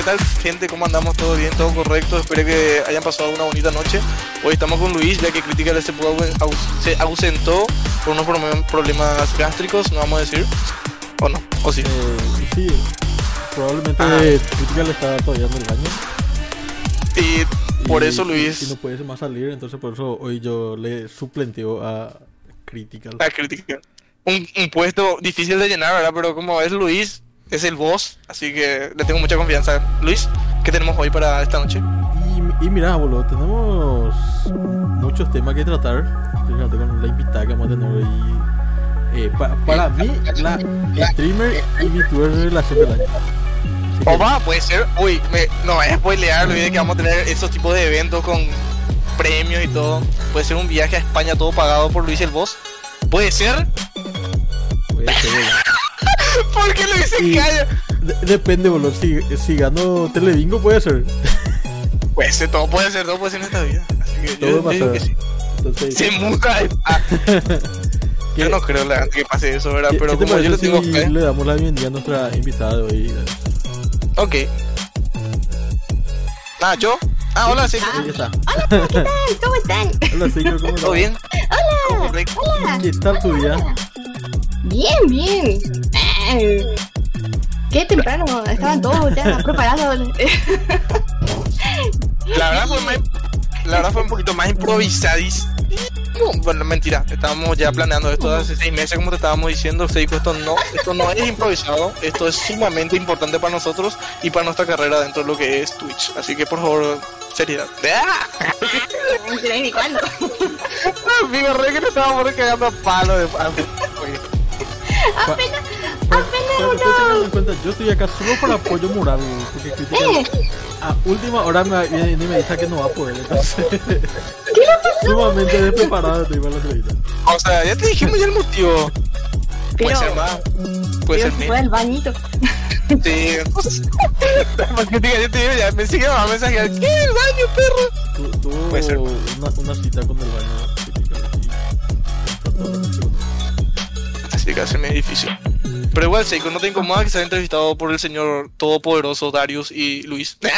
¿Qué tal, gente? ¿Cómo andamos? ¿Todo bien? ¿Todo correcto? Espero que hayan pasado una bonita noche. Hoy estamos con Luis, ya que Critical se, pudo, se ausentó por unos problemas gástricos, no vamos a decir. ¿O no? ¿O sí? Eh, sí, probablemente Critical está todavía en el baño. Y por eso Luis... Y, no puede más salir, entonces por eso hoy yo le suplenteo a Critical. A Critical. Un, un puesto difícil de llenar, ¿verdad? Pero como es Luis, es el boss, así que le tengo mucha confianza. Luis, ¿qué tenemos hoy para esta noche? Y, y mira, boludo, tenemos muchos temas que tratar. Fíjate con la invitada que vamos a tener hoy. Eh, para mí, la streamer y tour de relación del año. O va, puede ser. Uy, me, no voy a spoilear, que vamos a tener esos tipos de eventos con premios y todo. Puede ser un viaje a España todo pagado por Luis el Boss. Puede ser. Puede ser. ¿Por qué lo dice calla? depende, boludo. Si, si gano Telebingo, puede ser. Puede ser, todo puede ser, todo puede ser en esta vida. Así que todo yo, yo que sí. Entonces, Se muca. Ah. yo no creo la que pase eso, ¿verdad? Pero como yo le tengo si fe. Le damos la bienvenida a nuestra invitada de hoy. Ok. Ah, ¿yo? Ah, hola, sí. Ahí está. Hola, ¿qué tal? ¿Cómo están? Hola, señor, ¿cómo ¿Todo bien? Hola. Correcto. Hola. ¿Qué tal tu día? Bien, bien. Qué temprano, estaban todos ya preparados. La verdad fue más, la verdad fue un poquito más improvisadís. Bueno, mentira, estábamos ya planeando esto hace seis meses, como te estábamos diciendo, Seiko, esto no, esto no es improvisado, esto es sumamente importante para nosotros y para nuestra carrera dentro de lo que es Twitch. Así que por favor, seriedad. Amigo, re que le estábamos cagando a palo de oye. Apenas, apenas uno. en cuenta, yo estoy acá solo por apoyo moral, porque Critical a última hora me viene y me dice que no va a poder, entonces ¿Qué le pasó? sumamente despreparado estoy para la entrevista. O sea, ya te dijimos ya el motivo. Puede ser más, puede ser fue al bañito. Sí. Porque diga, yo te digo, ya me sigue a mensajear. ¿Qué? ¿El baño, perro? Tu- Tuvo Puede ser. una, una cita con el baño Que hace medio difícil. Pero igual, Seiko, no te incomoda que sea entrevistado por el señor todopoderoso Darius y Luis.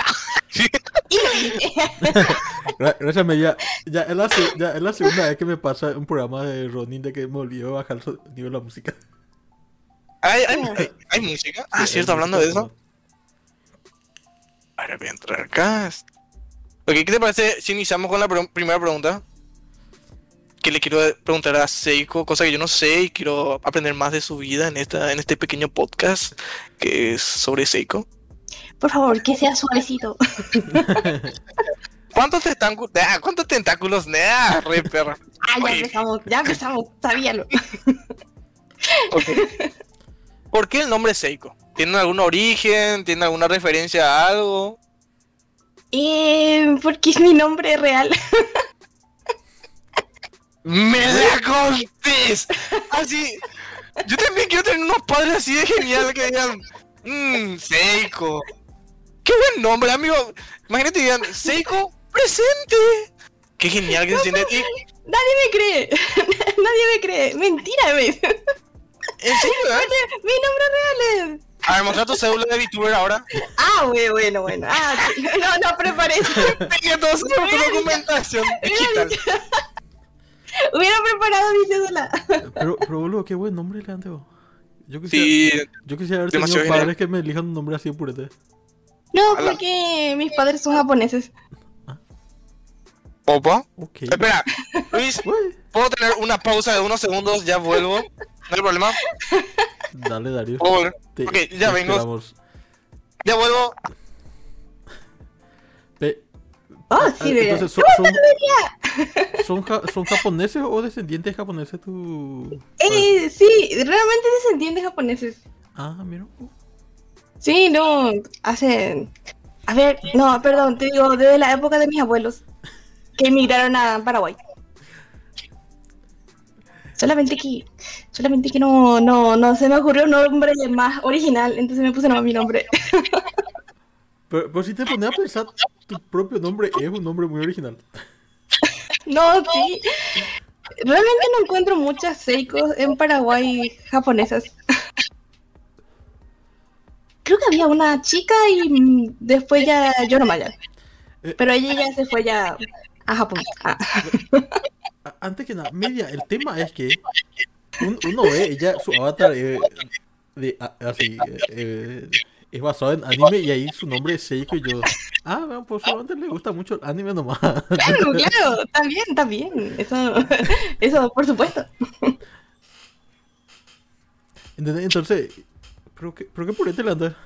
Gra- Gracias, me ya, ya, es la, se- ya es la segunda vez que me pasa un programa de Ronin de que me olvidó bajar el sonido de la música. ¿Hay, hay, hay, hay música? Ah, Sí, cierto, hablando de eso. Ahora voy a entrar acá. Ok, ¿qué te parece si iniciamos con la primera pregunta? Que le quiero preguntar a Seiko, cosa que yo no sé y quiero aprender más de su vida en, esta, en este pequeño podcast que es sobre Seiko. Por favor, que sea suavecito. ¿Cuántos tentáculos? Ah, ¿Cuántos tentáculos? Nah, re perra. Ah, ya Oye. empezamos, ya empezamos, sabíalo. Ok. ¿Por qué el nombre Seiko? ¿Tiene algún origen? ¿Tiene alguna referencia a algo? Eh, porque es mi nombre real. ¡Me la contés! Así. Yo también quiero tener unos padres así de genial que digan. Mmm, Seiko. Qué buen nombre, amigo. Imagínate que digan, Seiko, presente. Qué genial que se siente. Nadie me cree. Nadie me cree. Mentira, ¿ves? ¿En serio? eh? Mi nombre real es. A ver, mostra tu cédula de VTuber ahora. Ah, bueno, bueno, bueno. Ah, sí. no, no, preparé. Tenía toda su documentación digital. Hubiera preparado mi cédula. Pero, pero boludo, qué buen nombre le han dado. Yo quisiera, Sí, yo quisiera haber tenido padres que me elijan un nombre así de purete. No, Ala. porque mis padres son japoneses. Opa. Espera, Luis, ¿puedo tener una pausa de unos segundos? Ya vuelvo. No hay problema. Dale. Te- Ok, ya vengo. esperamos. Ya vuelvo. Oh, sí, entonces, ¿son, son, son, ja- son japoneses o descendientes japoneses tu...? Eh, sí, realmente descendientes japoneses. Ah, mira. Sí, no, hace... A ver, no, perdón, te digo, desde la época de mis abuelos, que emigraron a Paraguay. Solamente que, solamente que no, no, no se me ocurrió un nombre más original, entonces me puse nomás mi nombre. Pero, pero si te pones a pensar, tu propio nombre es un nombre muy original. No, sí. Realmente no encuentro muchas seikos en Paraguay japonesas. Creo que había una chica y después ya yo no ya. Eh. Pero ella ya se fue ya a Japón. Ah. Antes que nada, media, el tema es que un- uno ve ella, su avatar eh, de, así, eh, es basado en anime y ahí su nombre es Seiko y yo, ah, bueno, pues solamente le gusta mucho el anime nomás. Claro, claro, también, también. Eso, eso por supuesto. ¿Entendés? Entonces, ¿pero qué, pero qué por este anda?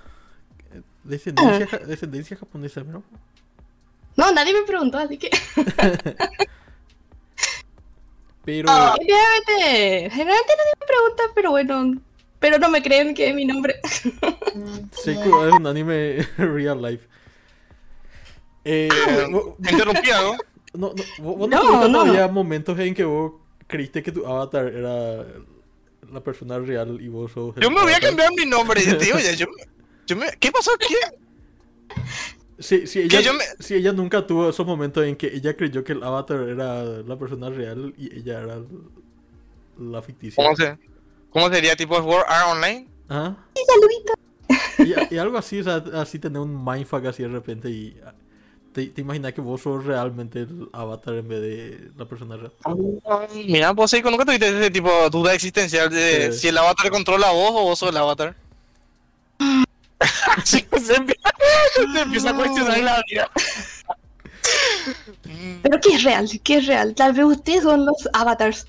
Descendencia, ja- descendencia japonesa, ¿no? No, nadie me preguntó, así que. Pero, Generalmente, generalmente nadie me pregunta, pero bueno. Pero no me creen que es mi nombre. Seiko es un anime real life. Eh, vos- Me interrumpí algo. no, no, vos no, No, no. todavía momentos en que vos creíste que tu avatar era la persona real y vos sos Yo me voy a cambiar mi nombre, yo te digo ya, yo, yo me... ¿Qué pasó aquí? Sí, sí, ella, me- sí, ella nunca tuvo esos momentos en que ella creyó que el avatar era la persona real y ella era la ficticia. ¿Cómo se? ¿Cómo sería tipo Sword Art Online? Ajá. Saludito. Y, y algo así, o sea, así tener un mindfuck así de repente y ah, te, te imaginas que vos sos realmente el avatar en vez de la persona real. Mira, vos Seiko, nunca tuviste ese tipo de duda existencial de Sí. si el avatar controla a vos o vos sos el avatar. Se, empieza, se empieza a cuestionar la vida. Pero ¿qué es real? ¿Qué es real? Tal vez ustedes son los avatars.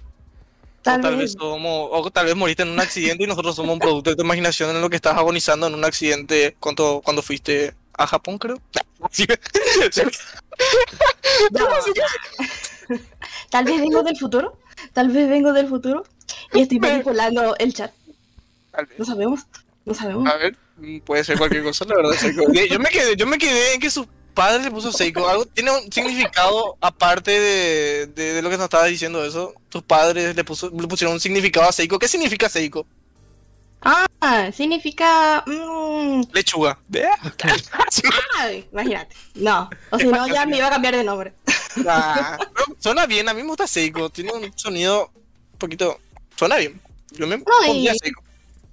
O Tal, tal vez vez. somos, o tal vez moriste en un accidente y nosotros somos un producto de tu imaginación en lo que estás agonizando en un accidente cuando, cuando fuiste a Japón, creo. No. Tal vez vengo del futuro. Tal vez vengo del futuro. Y estoy manipulando el chat. Tal. No sabemos. No sabemos. A ver, mm, puede ser cualquier cosa, la verdad. Yo me quedé, yo me quedé en que su padre le puso Seiko. Algo tiene un significado aparte de, de, de lo que nos estaba diciendo eso. Tus padres le, puso, le pusieron un significado a Seiko. ¿Qué significa Seiko? Ah, significa. mm, Lechuga. ay, imagínate. No. O si no, ya me iba a cambiar de nombre. Ah, pero suena bien, a mí me gusta Seiko. Tiene un sonido un poquito. Suena bien. Yo me pondría y- Seiko.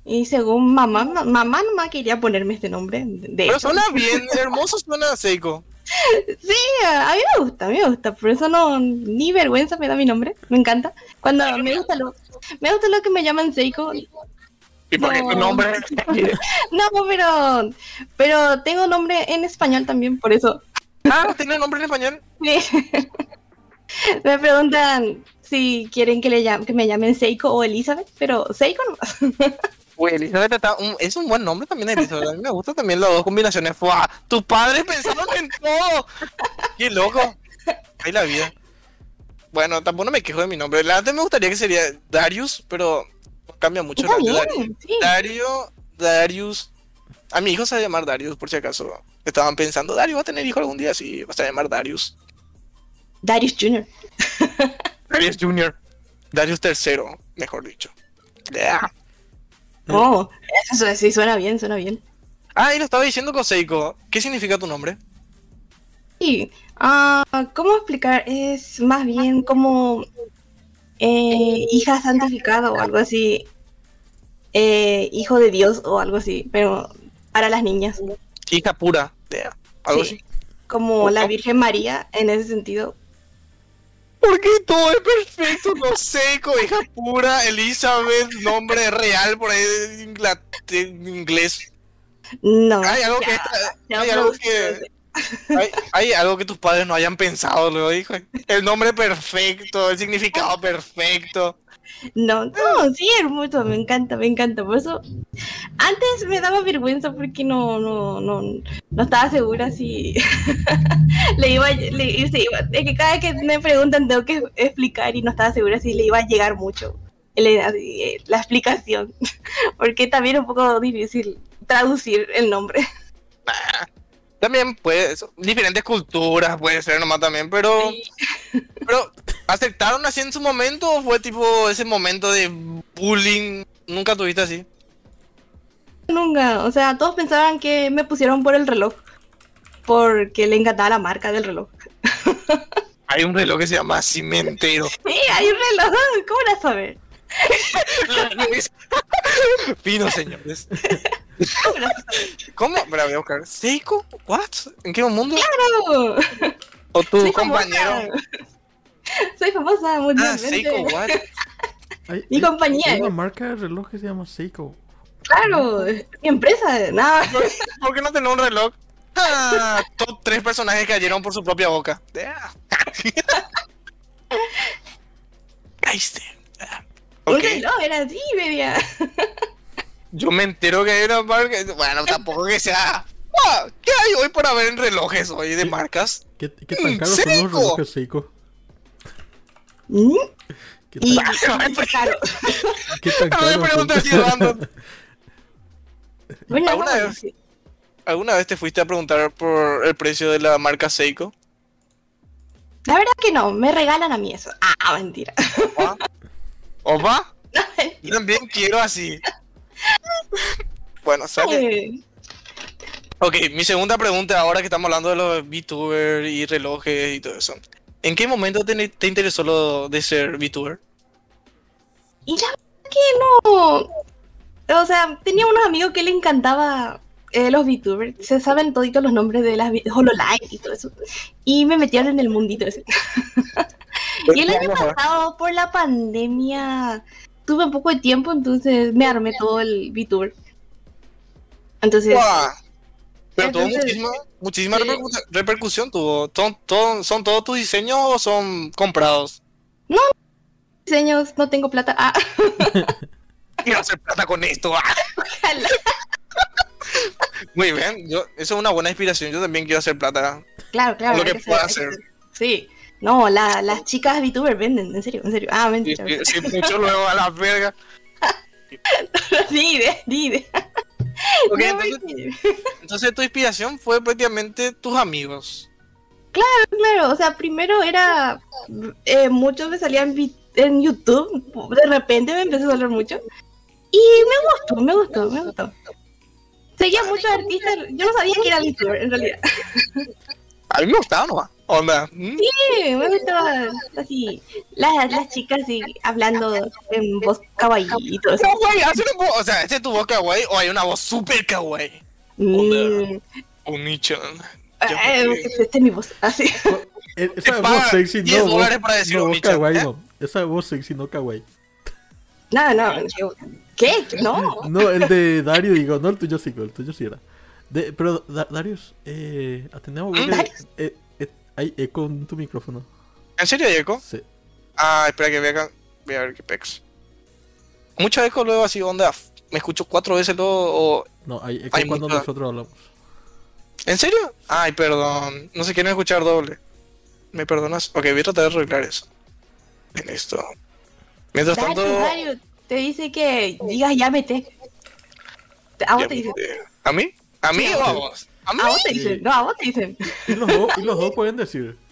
Y según mamá, ma- mamá nomás quería ponerme este nombre. De Pero hecho. suena bien, hermoso suena Seiko. Sí, a mí me gusta, a mí me gusta. Por eso no, ni vergüenza me da mi nombre. Me encanta. Cuando me gusta lo, me gusta lo que me llaman Seiko. ¿Y por qué tu No. nombre? No, pero, pero tengo nombre en español también, por eso. Ah, ¿tiene nombre en español? Sí. me preguntan si quieren que le llame, que me llamen Seiko o Elizabeth, pero Seiko nomás. Uy, Elizabeth está un- es un buen nombre también, Elizabeth. A mí me gustan también las dos combinaciones. ¡Fua! Tus padres pensaron en todo. ¡Qué loco! Ahí la vida. Bueno, tampoco me quejo de mi nombre. La antes me gustaría que sería Darius, pero cambia mucho. De Dario. bien, sí. Dario, Darius. A mi hijo se va a llamar Darius, por si acaso. Estaban pensando, Dario va a tener hijo algún día, sí, va a llamar Darius. Darius Jr. Darius Jr. Darius tercero, mejor dicho. Yeah. Oh, eso sí suena bien, suena bien. Ah, y lo estaba diciendo con Seiko. ¿Qué significa tu nombre? Sí, ah, ¿cómo explicar? Es más bien como eh, hija santificada o algo así. Eh, hijo de Dios o algo así, pero para las niñas. Hija pura. Yeah. Algo Sí. así. Como la Virgen María en ese sentido. ¿Por qué todo es perfecto? No Seiko, hija pura, Elizabeth, nombre real por ahí de inglés. No. Hay algo que, ya hay algo que, hay, hay algo que tus padres no hayan pensado, luego hijo. El nombre perfecto, el significado perfecto. No, no, sí, hermoso, me encanta, me encanta. Por eso, antes me daba vergüenza porque no, no, no, no estaba segura si le iba, le, iba- es que cada vez que me preguntan tengo que explicar y no estaba segura si le iba a llegar mucho eh, la explicación, porque también es un poco difícil traducir el nombre. También puede, eso, diferentes culturas puede ser nomás también, pero, pero ¿aceptaron así en su momento o fue tipo ese momento de bullying? Nunca tuviste así. Nunca, o sea, todos pensaban que me pusieron por el reloj, porque le encantaba la marca del reloj. Hay un reloj que se llama Cimentero. Sí, hay un reloj, ¿cómo la saber? Fino, señores. ¿Cómo? Espera, voy a buscar. ¿Seiko? ¿What? ¿En qué mundo? Claro. ¿O tu Soy compañero? famosa. Soy famosa Ah, mundialmente. Seiko, what? Hay, Mi hay- compañía. Hay una marca de reloj que se llama Seiko. Claro, mi empresa, nada. ¿Por qué no tenés un reloj? Ah, top tres personajes cayeron por su propia boca. Ah. Caíste. Ah, Un Ok. reloj era así, media. Yo me entero que hay una marca. Bueno, tampoco que sea. Ah, ¿Qué hay hoy para ver en relojes hoy de marcas? ¿Qué, qué tan caros son los relojes Seiko? ¿Mm? ¿Qué tan, y claro. qué tan No me así, random. Bueno, ¿Alguna no, vez? ¿Alguna vez te fuiste a preguntar por el precio de la marca Seiko? La verdad que no, me regalan a mí eso. Ah, mentira. ¿Opa? ¿Opa? Yo también quiero así. Bueno, sale. Ok, mi segunda pregunta ahora que estamos hablando de los VTuber y relojes y todo eso. ¿En qué momento te, te interesó lo de ser VTuber? Y la verdad que no. O sea, tenía unos amigos que le encantaba eh, los VTubers. Se saben toditos los nombres de las HoloLive y todo eso. Y me metieron en el mundito ese. y el año pasado, por la pandemia, tuve un poco de tiempo, entonces me armé todo el VTuber. Entonces, ¡Guau! Pero tuvo muchísima, muchísima sí. repercusión. Tuvo. ¿Son, todo- ¿Son todos tus diseños o son comprados? diseños, no tengo plata. Ah, Quiero hacer plata con esto. ¡ah! ojalá. Muy bien, yo, eso es una buena inspiración. Yo también quiero hacer plata. Claro, claro. Lo que ser- pueda hacer. ser- Sí. No, la- las chicas VTubers venden, en serio, en serio. Ah, mentira. si mucho luego a la verga. Ni idea, ni idea. Ok, No, entonces, tu inspiración fue prácticamente tus amigos. Claro, o sea, primero era. eh, muchos me salían en YouTube. De repente me empezó a salir mucho. Y me gustó, me gustó, me gustó. Seguía muchos artistas. Yo no sabía que era VTuber, en realidad. A mí me gustaba nomás. Onda. ¿mm? Sí, me gustaba así. Las, las chicas así, hablando en voz kawaii y todo eso. No, güey, hace una voz. O sea, ¿este es tu voz kawaii o hay una voz super kawaii? Mm, Un nicho. eh, esta es mi voz, así. Eh, Te Esa pagan voz sexy, 10 no voz, dólares para decir no kawaii, ¿eh? no. Esa voz sexy, no kawaii. No, no, yo- ¿qué? No. No, el de Dario, digo, no el tuyo sí, el tuyo sí era. De, pero, Da- Darius, eh, atendemos ¿Mm? porque Darius. eh, hay eco en tu micrófono. ¿En serio hay eco? Sí. Ah, espera que vea acá. Voy a ver qué pex. Mucho eco luego así, onda. Me escucho cuatro veces luego o... No, hay eco Hay cuando mucha- nosotros hablamos. ¿En serio? Ay, perdón. No se quieren escuchar doble. ¿Me perdonas? Ok, voy a tratar de arreglar eso. En esto. Mientras Dario, tanto... Dario, te dice que digas llámete. A vos te dicen. ¿A mí? ¿A mí Sí, o a a vos. ¿A mí? A vos te dicen. No, a vos te dicen. Y los dos, y los dos pueden decir.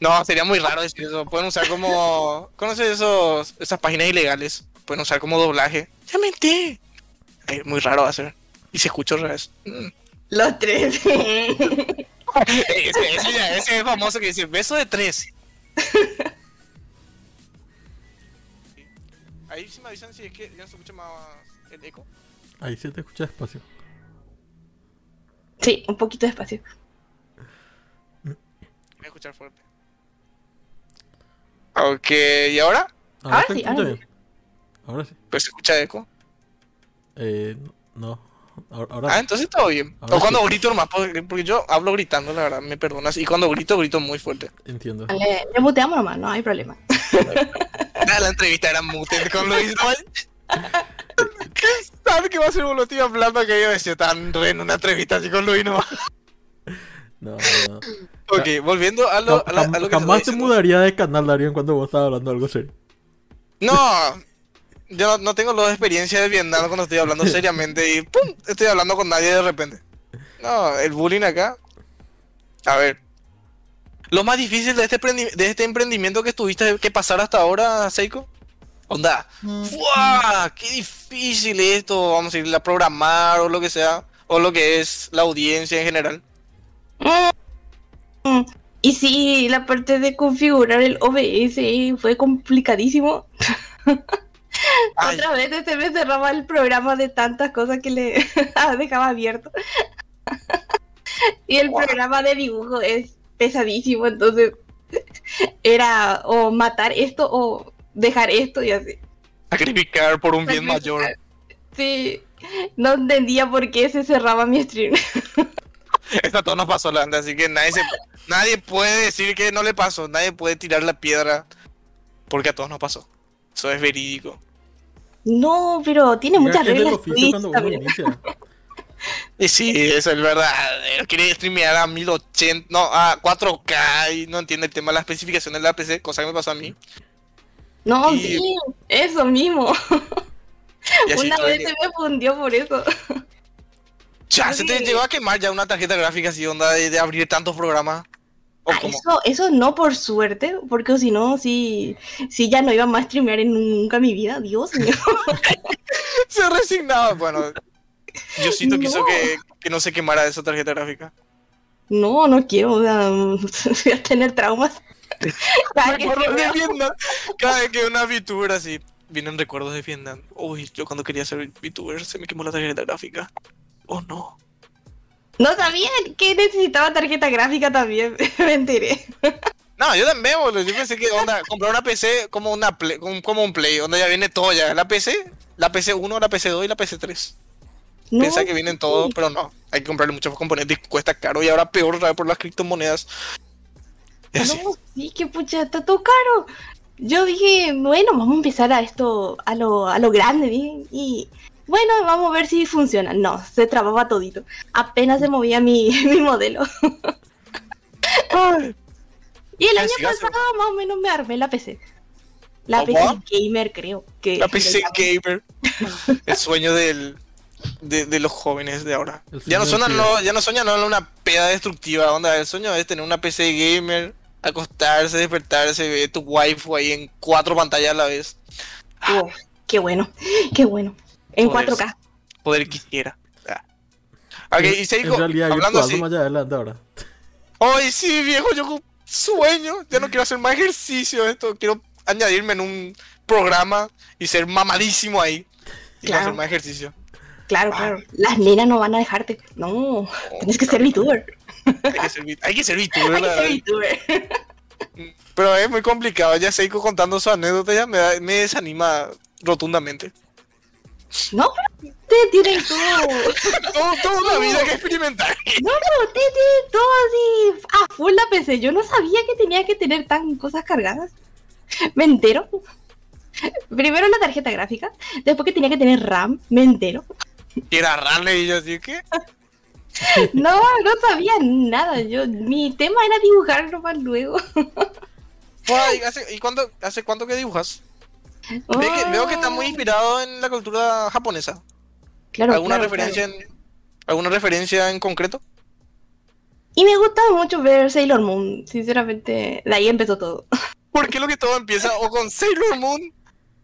No, sería muy raro decir eso. Pueden usar como. ¿Conoces esos, esas páginas ilegales? Pueden usar como doblaje. Ya menté. Ay, muy raro va a ser. Y se escucha otra vez. Mm. Los tres. ese, ese ya- ese es famoso que dice beso de tres. Ahí sí me avisan si es que ya se escucha más el eco. Ahí se te escucha despacio. Sí, un poquito despacio. Voy a escuchar fuerte. Ok, ¿y ahora? Ahora, Ahora sí, ahora bien. Ahora sí. Pues se escucha eco. Eh, no. Ahora, ahora Ah, entonces todo bien. Ahora o cuando sí. grito nomás, porque, porque yo hablo gritando, la verdad, me perdonas. Y cuando grito, grito muy fuerte. entiendo. Le, le muteamos nomás, no hay problema. La entrevista era mute con Luis. ¿no? ¿Qué sabe que va a ser hablando que yo decía tan re en una entrevista así con Luis nomás. No, no. Ok, volviendo a lo, a la- a lo que jamás te mudaría de canal, Darío, cuando vos estabas hablando algo serio. No, yo no, no tengo la experiencia de Vietnam cuando estoy hablando seriamente y ¡pum! Estoy hablando con nadie de repente. No, el bullying acá. A ver. Lo más difícil de este, de este emprendimiento que tuviste que pasar hasta ahora, Seiko. Onda. ¡Fua! ¡Qué difícil esto! Vamos a ir a programar o lo que sea. O lo que es la audiencia en general. Mm. Y sí, la parte de configurar el OBS fue complicadísimo. Otra vez se me cerraba el programa de tantas cosas que le dejaba abierto. y el Wow. programa de dibujo es pesadísimo, entonces era o matar esto o dejar esto y así. Sacrificar por un bien mayor. Sí, no entendía por qué se cerraba mi stream. Esto a todos nos pasó, Landa, así que nadie, se- nadie puede decir que no le pasó. Nadie puede tirar la piedra porque a todos nos pasó. Eso es verídico. No, pero tiene muchas reglas. Y sí, eso es verdad. Quiere streamear a 1080, no, a 4K y no entiende el tema de las especificaciones de la PC, cosa que me pasó a mí. No, Y- sí, eso mismo. Una vez se me fundió por eso. Ya, se te llegó a quemar ya una tarjeta gráfica así, onda de, de abrir tantos programas. ¿O Ah, eso, eso no por suerte, porque si no, sí, sí ya no iba más a streamear en nunca en mi vida, Dios mío. Se resignaba. Bueno, Diosito No. quiso que, que no se quemara esa tarjeta gráfica. No, no quiero, o sea, voy a tener traumas. Cada de Vietnam. Vez que una VTuber así, vienen recuerdos de Vietnam. Uy, yo cuando quería ser VTuber se me quemó la tarjeta gráfica. Oh no. No sabía que necesitaba tarjeta gráfica también, me enteré. No, yo también, boludo. Yo pensé que onda, comprar una PC como una Play- como, un Play, donde ya viene todo ya. La PC, la PC 1, la PC 2 y la PC 3. No, Piensa que vienen todos, sí. pero no. Hay que comprarle muchos componentes y cuesta caro. Y ahora peor por las criptomonedas. No, sí, que pucha, está todo caro. Yo dije, bueno, vamos a empezar a esto, a lo, a lo grande, dije, y bueno, vamos a ver si funciona. No, se trababa todito. Apenas se movía mi, mi modelo. Y el año pasado más o menos me armé la PC. La. PC gamer, creo. Que La PC gamer. El sueño del, de, de los jóvenes de ahora. Ya no, suenan, no, ya no sueñan no, una peda destructiva. Onda, el sueño es tener una PC gamer, acostarse, despertarse, ver tu waifu ahí en cuatro pantallas a la vez. Oh, qué bueno, qué bueno. En Joder, 4K. Poder quisiera. Ah. Ok, y En Seiko, realidad, hablando así. más allá adelante ahora. Ay, sí, viejo, yo sueño. Ya no quiero hacer más ejercicio de esto. Quiero añadirme en un programa y ser mamadísimo ahí. Y no Claro. hacer más ejercicio. Claro, claro. Las nenas no van a dejarte. No, tienes que ser VTuber. Hay que ser, hay que ser VTuber, Hay la que ser verdad. VTuber. Pero es muy complicado. Ya Seiko contando su anécdota ya me, da- me desanima rotundamente. No, pero ustedes tienen todo. Todo, toda una vida que experimentar. No, no, ustedes tienen todo así a full la PC. Yo no sabía que tenía que tener tan cosas cargadas. Me entero. Primero la tarjeta gráfica, después que tenía que tener RAM, me entero. Y era rarle y yo así que. No, no sabía nada. Yo, mi tema era dibujar nomás luego. Ay, ¿hace, ¿Y cuánto, hace cuánto que dibujas? Ve que- veo que está muy inspirado en la cultura japonesa. Claro, ¿Alguna claro, referencia claro. en alguna referencia en concreto? Y me gustaba mucho ver Sailor Moon. Sinceramente, de ahí empezó todo. ¿Por qué lo que todo empieza o con Sailor Moon,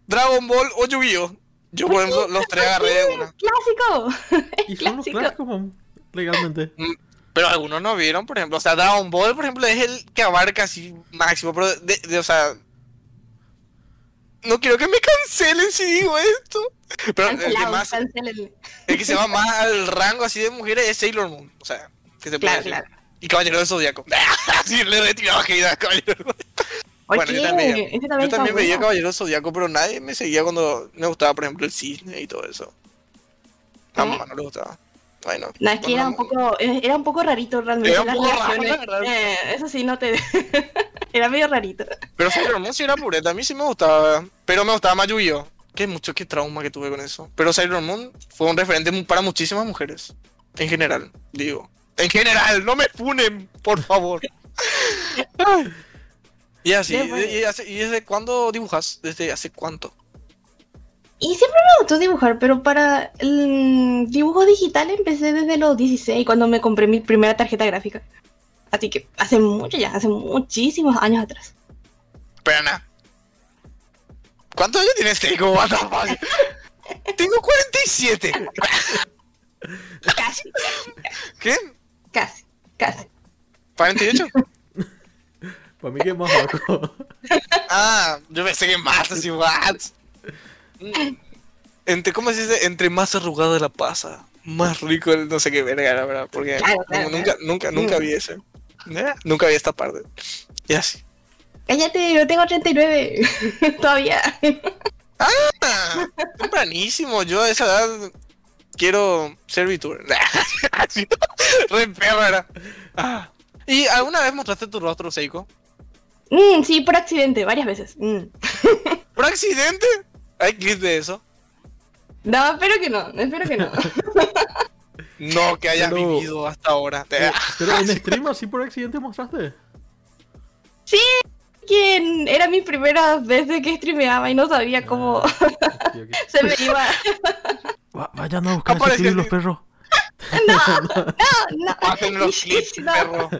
Dragon Ball o Yu-Gi-Oh? Yo, por ejemplo, los tres agarré de una. ¡Clásico! Y son los Clásico. Legalmente. Pero algunos no vieron, por ejemplo. O sea, Dragon Ball, por ejemplo, es el que abarca así máximo. Pero, de, de- o sea. No quiero que me cancelen si digo esto. Pero el que, más, el que se va más al rango así de mujeres es Sailor Moon. O sea, que se puede Claro. Y Caballero del Zodíaco. Así le retiraba hate a Caballero. Oye, Bueno, yo también, ese yo también también veía. Caballero del Zodíaco, pero nadie me seguía cuando me gustaba, por ejemplo, el cisne y todo eso. A mamá no le gustaba. Bueno, No, es que era un poco, eh, era un poco rarito realmente Era un las poco raro, la. Eh, eso sí, no te... era medio rarito. Pero Sailor Moon sí era pureta, a mí sí me gustaba. Pero me gustaba más Yu-Gi-Oh! Qué mucho, qué trauma que tuve con eso. Pero Sailor Moon fue un referente para muchísimas mujeres. En general, digo. En general, no me funen, por favor. Y así, ¿y desde cuándo dibujas? ¿Desde hace cuánto? Y siempre me gustó dibujar, pero para el dibujo digital empecé desde los 16, cuando me compré mi primera tarjeta gráfica. Así que hace mucho ya, hace muchísimos años atrás. Pero nada. ¿Cuántos años tienes, Teiko? What the fuck? Tengo 47. Casi, ¿Qué? casi, casi. ¿48? Para mí que es más bajo. Ah, yo pensé que más, así, what? Entre, ¿cómo se dice? Entre más arrugada la pasa, más rico el no sé qué verga, la verdad. Porque Claro, claro, como nunca, nunca, nunca vi ese. ¿Eh? Nunca vi esta parte. Y así. Cállate, yo tengo 39. Todavía. Ah, tempranísimo. Yo a esa edad quiero ser VTuber. Así, Re perra. Ah. ¿Y alguna vez mostraste tu rostro, Seiko? Mm, sí, por accidente, varias veces. Mm. ¿Por accidente? ¿Hay clips de eso? No, espero que no, espero que no. No, que hayas Pero- vivido hasta ahora. Eh, Pero en stream así por accidente mostraste. Sí, que era mi primera vez de que streameaba y no sabía cómo Ah, ok. se me iba. Va- Vayan a buscar ese clip los perros. No, Hacen los clips, no, perro.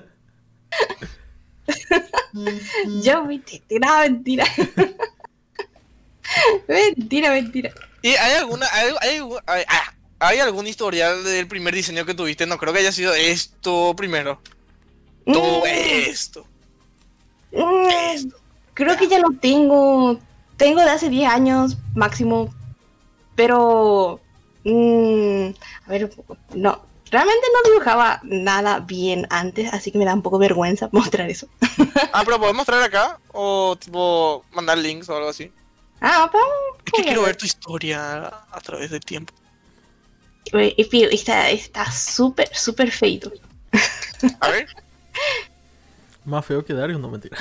Yo me no, mentira. mentira, mentira. ¿Y hay alguna, hay, hay, hay- ah, hay algún historial del primer diseño que tuviste? No creo que haya sido esto primero. Todo Mm, esto. mm, Esto. creo que ya lo tengo. Tengo de hace 10 años máximo. Pero. mm, a ver, no. Realmente no dibujaba nada bien antes, así que me da un poco vergüenza mostrar eso. Ah, pero ¿podemos mostrar acá? O tipo mandar links o algo así. Ah, pero. Es que quiero ver tu historia a través del tiempo. Está está súper, súper feito. A ver. Más feo que Darius, no mentira.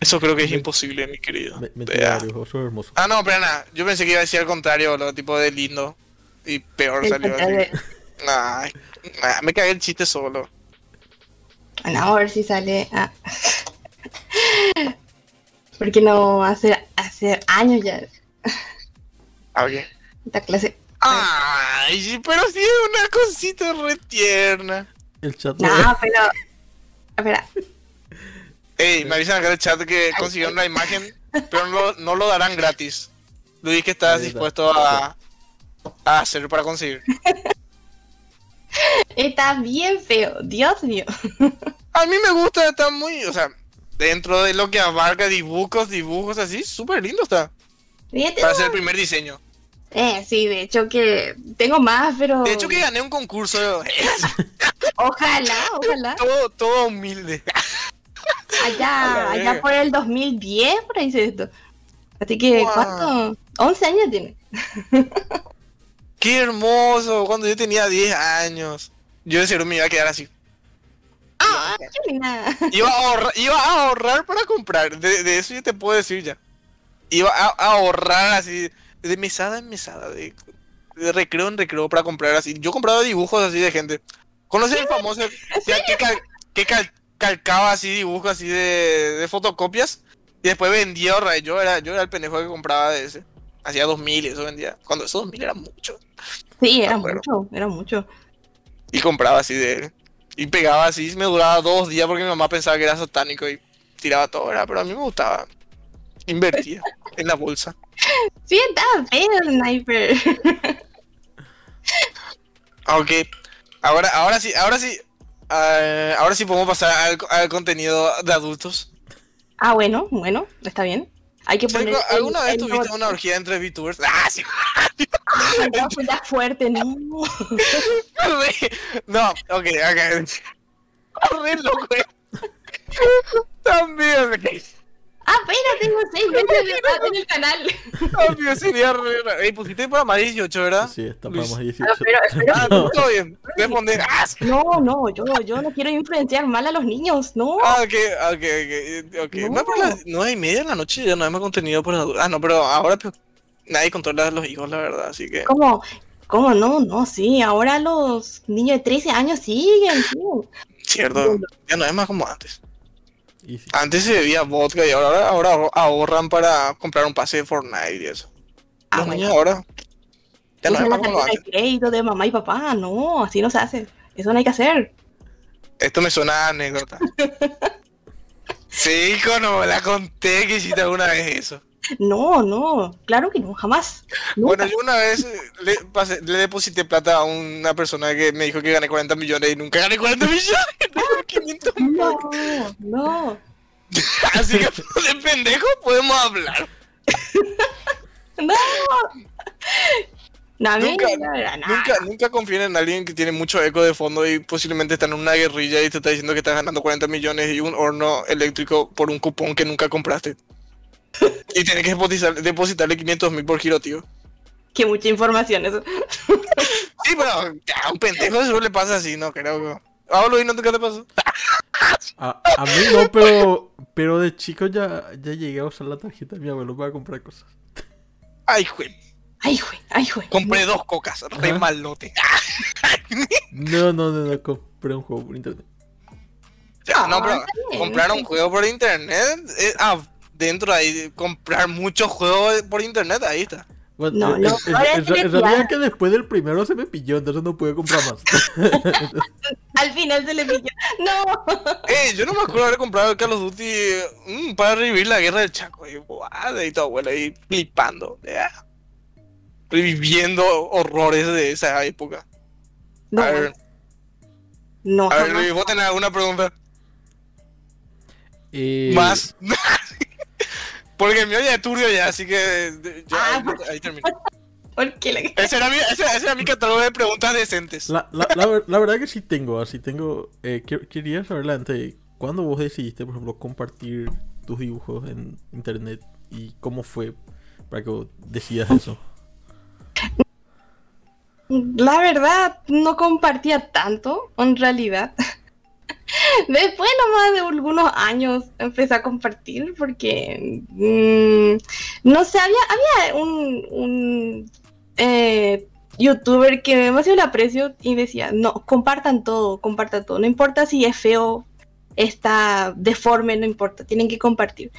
Eso creo que es imposible, mi querido. Me- Mentira. Darius, vos sos hermoso. Ah, no, pero nada. Yo pensé que iba a decir al contrario, lo tipo de lindo. Y peor salió así. Nah, nah, me cagué el chiste solo. Bueno, a ver si sale. Ah. Porque no hace, hace años ya A ver. esta clase. Ay, sí, pero sí es una cosita re tierna. El chat No, pero. Espera. Ey, me avisan acá en el chat que consiguieron la imagen, pero no, lo- no lo darán gratis. Luis, que estás dispuesto a, a hacer para conseguir. Está bien feo. Dios mío. A mí me gusta, está muy, o sea, dentro de lo que abarca dibujos, dibujos así, súper lindo está. Fíjate, Para ser el primer diseño. Eh, sí, de hecho que tengo más, pero. De hecho que gané un concurso, Ojalá, ojalá. todo, todo humilde. Allá, allá por el 2010, por ahí hice esto. Así que, Wow. ¿cuánto? 11 años tiene. Qué hermoso, cuando yo tenía 10 años. Yo de seguro me iba a quedar así. Ah. Iba a ahorrar, iba a ahorrar para comprar. De, de eso yo te puedo decir ya. Iba a, a ahorrar así, de mesada en mesada, de, de recreo en recreo para comprar así. Yo compraba dibujos así de gente. ¿Conoces el famoso que, cal- que cal- calcaba así dibujos así de, de fotocopias? Y después vendía ahorrar. Yo era, yo era el pendejo que compraba de ese. Hacía 2000 y eso vendía. Cuando esos 2000 era mucho. Sí, era mucho, era mucho. Y compraba así de. Y pegaba así, me duraba dos días porque mi mamá pensaba que era satánico y tiraba todo, ¿verdad? Pero a mí me gustaba. Invertía en la bolsa. Sí, está feo sniper. Aunque ahora, ahora sí, ahora sí. ah, ahora sí podemos pasar al, al contenido de adultos. Ah, bueno, bueno, está bien. Hay que poner. ¿Alguna el- vez el tuviste una orgía entre VTubers? ¡Ah, sí! no, pues ya fuerte, no. no, ok, ok. Re loco. También, Ah, pero tengo seis meses de edad en el canal. Amigo, sería re. Ey, pusiste para más 18, ¿verdad? Sí, está para más Ah, 18. pero, pero- Ah, no, todo bien. Responder. Ah, no, no, yo, yo no quiero influenciar mal a los niños, no. Ah, ok, ok, ok. okay. No. No, pero las nueve y media de la noche ya no hay más contenido por adultos. Ah, no, pero ahora pues, nadie controla a los hijos, la verdad, así que. ¿Cómo? ¿Cómo no? No, sí, ahora los niños de 13 años siguen, siguen. Cierto, ya no es más como antes. Y. Antes se bebía vodka y ahora, ahora ahor- ahorran para comprar un pase de Fortnite y eso. Ah, los bueno. niños ahora. Ya no Usan de crédito de mamá y papá, no, así no se hace. Eso no hay que hacer. Esto me suena a anécdota. Sí, no la conté que hiciste alguna vez eso. No, no, claro que no, jamás. Nunca. Bueno, yo una vez eh, le, pasé- le deposité plata a una persona que me dijo que gané 40 millones y nunca gané 40 millones. Gané 500 no, no. Así que de pendejo podemos hablar. No. No, Nunca- no. Nunca, nunca confíen en alguien que tiene mucho eco de fondo y posiblemente está en una guerrilla y te está diciendo que estás ganando 40 millones y un horno eléctrico por un cupón que nunca compraste. y tienes que depositar- depositarle 500 mil por giro, tío. Que mucha información eso. Sí, pero a un pendejo eso le pasa así, no creo. Ah, Luis, ¿no te qué te pasó? A, a mí no, pero, pero de chico ya, ya llegué a usar la tarjeta de mi abuelo para comprar cosas. Ay, güey. Ay, güey, ay, güey. Compré dos cocas, re Ajá. malote. No, no, no, no, compré un juego por internet. Ya, no, Ah, pero comprar un juego por internet. eh, ah, dentro ahí, comprar muchos juegos por internet, ahí está. Bueno, No, en- no, en- ahora en- es en realidad que después del primero se me pilló, entonces no pude comprar más. Al final se le pilló. No. Eh, yo no me acuerdo haber comprado el Call of Duty mm, para revivir la guerra del Chaco. Y, tu abuela ahí flipando. ya. Reviviendo horrores de esa época. No, a ver, no, a ver. Luis, vos tenés alguna pregunta Eh, más. Porque el mío ya es turbio ya, así que ya, Ah, ahí, ahí termino. ¿Por qué le... Ese era, mi, ese, ese era mi catálogo de preguntas decentes. La, la, la, ver- la verdad que sí tengo, así tengo. Eh, que- quería saber antes, ¿cuándo vos decidiste, por ejemplo, compartir tus dibujos en internet y cómo fue para que vos decidas eso? La verdad, no compartía tanto, en realidad. Después nomás de algunos años empecé a compartir porque, mm, no sé, había, había un, un eh, youtuber que demasiado le aprecio y decía, no, compartan todo, compartan todo, no importa si es feo, está deforme, no importa, tienen que compartir.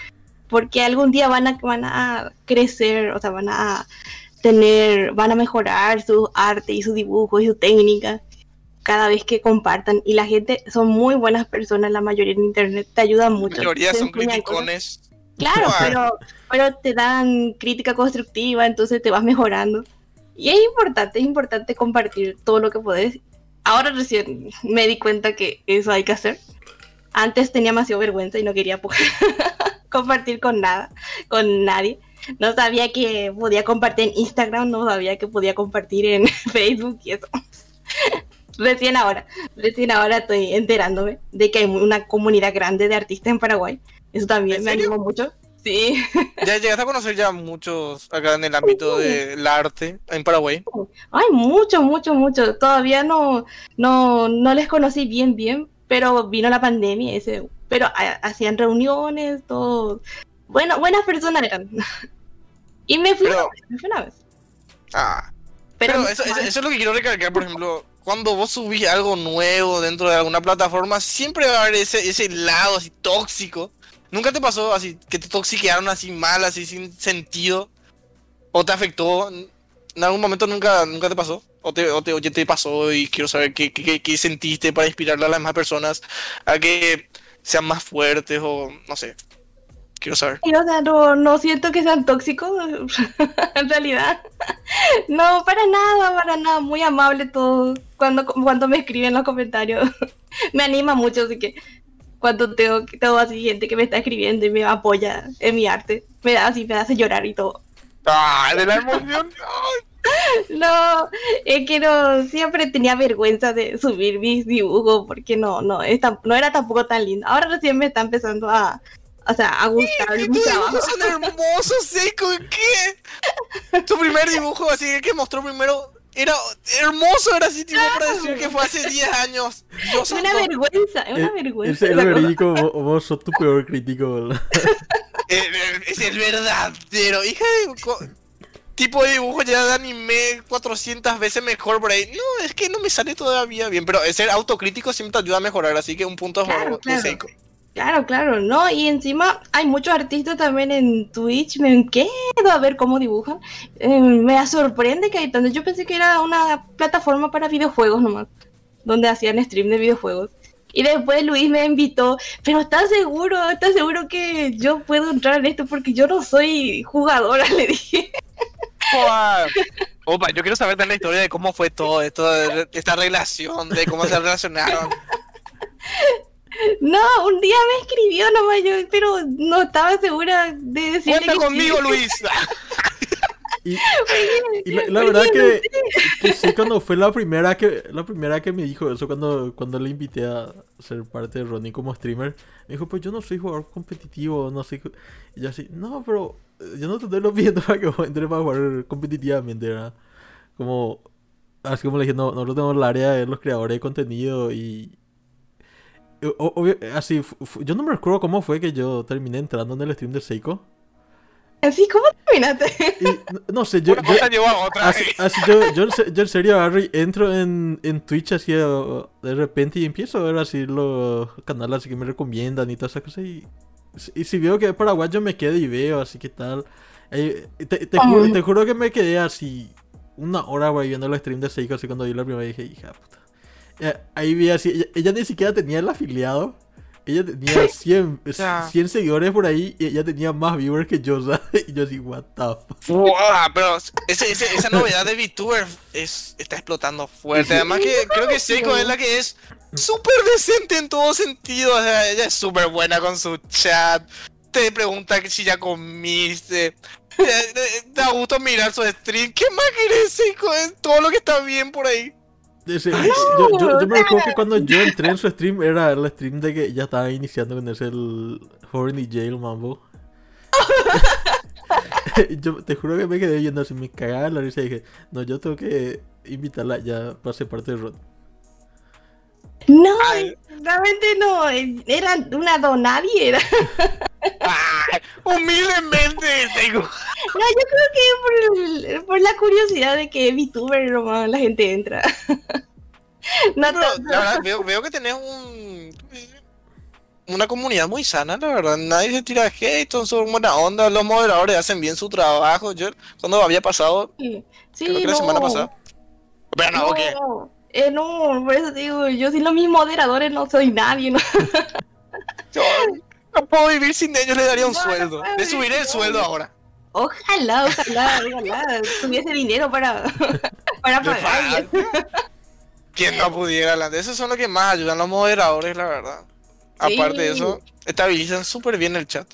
Porque algún día van a, van a crecer, o sea, van a tener, van a mejorar su arte y su dibujo y su técnica cada vez que compartan. Y la gente son muy buenas personas, la mayoría en internet, te ayudan La mucho. mayoría te son enseñan cosas. criticones. Claro, Ah. pero, pero te dan crítica constructiva, entonces te vas mejorando. Y es importante, es importante compartir todo lo que podés. Ahora recién me di cuenta que eso hay que hacer. Antes tenía demasiado vergüenza y no quería compartir con nada, con nadie. No sabía que podía compartir en Instagram, no sabía que podía compartir en Facebook y eso. Recién ahora, recién ahora estoy enterándome de que hay una comunidad grande de artistas en Paraguay. Eso también ¿En me animó mucho. Sí. Ya llegaste a conocer ya muchos acá en el ámbito del arte en Paraguay. Hay mucho, mucho, mucho. Todavía no, no, no les conocí bien, bien, pero vino la pandemia ese, pero ha- hacían reuniones, todo. Bueno, buenas personas eran. Y me fui, Pero- una vez, me fui una vez. Ah, Pero, pero, eso, eso- eso es lo que quiero recalcar, por ejemplo, cuando vos subís algo nuevo dentro de alguna plataforma, siempre va a haber ese, ese lado así tóxico. ¿Nunca te pasó así que te toxiquearon así mal, así sin sentido? ¿O te afectó? ¿En algún momento nunca, nunca te pasó? ¿O te, o te, oye, te pasó y quiero saber qué, qué- qué sentiste para inspirarle a las demás personas a que sean más fuertes o no sé? Quiero saber. Sí, o sea, no, no siento que sean tóxicos, en realidad. No, para nada, para nada. Muy amable todo. Cuando, cuando me escriben los comentarios, me anima mucho, así que cuando tengo, tengo así gente que me está escribiendo y me apoya en mi arte, me da así, me hace llorar y todo. ¡Ah! De la emoción. No, es que no, siempre tenía vergüenza de subir mis dibujos porque no, no, es tan- no era tampoco tan lindo. Ahora recién me está empezando a, o sea, a gustar ¡Tus mi trabajo. dibujos son hermosos, Seiko! ¿Qué? Tu primer dibujo, así el que mostró primero, era hermoso, era así, tipo, para decir que fue hace 10 años. Dios Es una santo. vergüenza, es una Eh, vergüenza. Es el verídico, vos, vos sos tu peor crítico. Eh, eh, Es el verdadero. Hija de... Tipo de dibujo ya de anime 400 veces mejor por ahí. No, es que no me sale todavía bien. Pero ser autocrítico siempre te ayuda a mejorar. Así que un punto Claro, de claro. Claro, claro, ¿no? Y encima hay muchos artistas también en Twitch, me quedo a ver cómo dibujan. Eh, me sorprende que hay tanto. Yo pensé que era una plataforma para videojuegos nomás, donde hacían stream de videojuegos. Y después Luis me invitó, pero ¿estás seguro? ¿Estás seguro que yo puedo entrar en esto? Porque yo no soy jugadora, le dije. Opa, Opa, yo quiero saber de la historia de cómo fue todo esto, de esta relación, de cómo se relacionaron. No, un día me escribió nomás yo, pero no estaba segura de decirle Cuenta que sí. conmigo, Luis. Y, y la, la verdad que, que sí, cuando fue la primera que la primera que me dijo eso, cuando, cuando le invité a ser parte de Ronnie como streamer, me dijo, pues yo no soy jugador competitivo, no soy... ju-". Y yo así, no, pero eh, yo no te estoy lo pidiendo para que vos entres para jugar competitivamente, ¿verdad? Como, así como le dije, no, nosotros tenemos el área de los creadores de contenido y... o- obvio- así, yo no me recuerdo cómo fue que yo terminé entrando en el stream de Seiko. Así, ¿cómo terminaste? Y, no, no sé, yo, Una yo, cosa a otra. Así, así yo, yo, en se- yo en serio agarro y entro en, en Twitch así de repente y empiezo a ver así los canales así que me recomiendan y todas esas cosas y, y si veo que es paraguayo me quedo y veo así que tal. Eh, te, te, juro, te juro que me quedé así una hora güey, viendo el stream de Seiko así cuando vi la primera vez dije, hija puta. Eh, ahí vi así, ella, ella ni siquiera tenía el afiliado. Ella tenía 100, sea. 100 seguidores por ahí y ella tenía más viewers que yo, ¿sabes? Y yo así, what the fuck. Wow, pero ese- ese- esa novedad de VTuber es, está explotando fuerte. Además que creo que Seiko es la que es súper decente en todo sentido. O sea, ella es súper buena con su chat. Te pregunta que si ya comiste. Te, te- da gusto mirar su stream. ¿Qué más querés, Seiko? Es todo lo que está bien por ahí. Ese- yo, yo, yo me recuerdo que cuando yo entré en su stream era el stream de que ya estaba iniciando con ese el Horny Jail Mambo. yo te juro que me quedé viendo así, me cagaba la risa y dije, no, yo tengo que invitarla ya para ser parte de Rod. No, Ay. realmente no, era una donadie. Era. Ay, humildemente, Seiko. No, yo creo que por, por la curiosidad de que VTuber nomás la gente entra. No Pero la verdad, veo, veo que tenés un. Una comunidad muy sana, la verdad. Nadie se tira hate, todos son buena onda. Los moderadores hacen bien su trabajo. Yo, cuando había pasado, Sí, creo que la no. semana pasada. Pero no, No, ¿qué? Eh, no, por eso te digo, yo sin los mis moderadores no soy nadie, ¿no? Yo no puedo vivir sin ellos, le daría un No, no sueldo. puedo Le subiré el sueldo no. ahora. Ojalá, ojalá, ojalá tuviese dinero para, para pagar. Quien no pudiera hablar de eso son los que más ayudan los moderadores, la verdad. Aparte de eso, estabilizan súper bien el chat.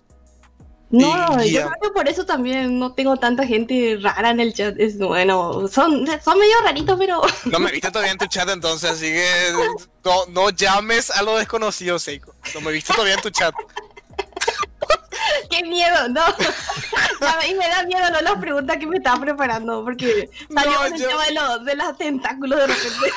No, Y yo creo que por eso también no tengo tanta gente rara en el chat. Es bueno, son, son medio raritos, pero No me viste todavía en tu chat entonces, así que no, no llames a lo desconocido, Seiko. No me viste todavía en tu chat. qué miedo, no. Y me da miedo no las preguntas que me estaba preparando, porque salió No, el yo- tema de los, de los tentáculos de repente.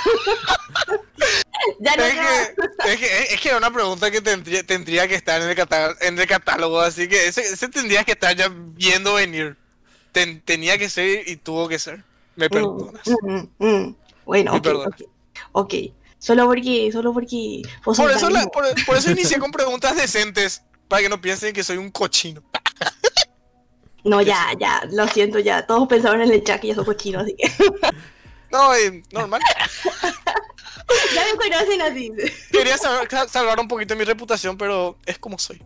ya no Es ya- que, es, que, es que era una pregunta que tendría, tendría que estar en el, catá- en el catálogo, así que ese, ese tendría que estar ya viendo venir. Ten- tenía que ser y tuvo que ser. Me perdonas. Mm, mm, mm. Bueno, Me ok, perdonas. ok. Ok. Solo porque, solo porque Por eso, la- por, por eso inicié con preguntas decentes, para que no piensen que soy un cochino. No, ya, ya, lo siento, ya. Todos pensaron en el chat que yo soy cochino, así que. No, eh, normal. ya me conocen así. Quería salvar, salvar un poquito mi reputación, pero es como soy.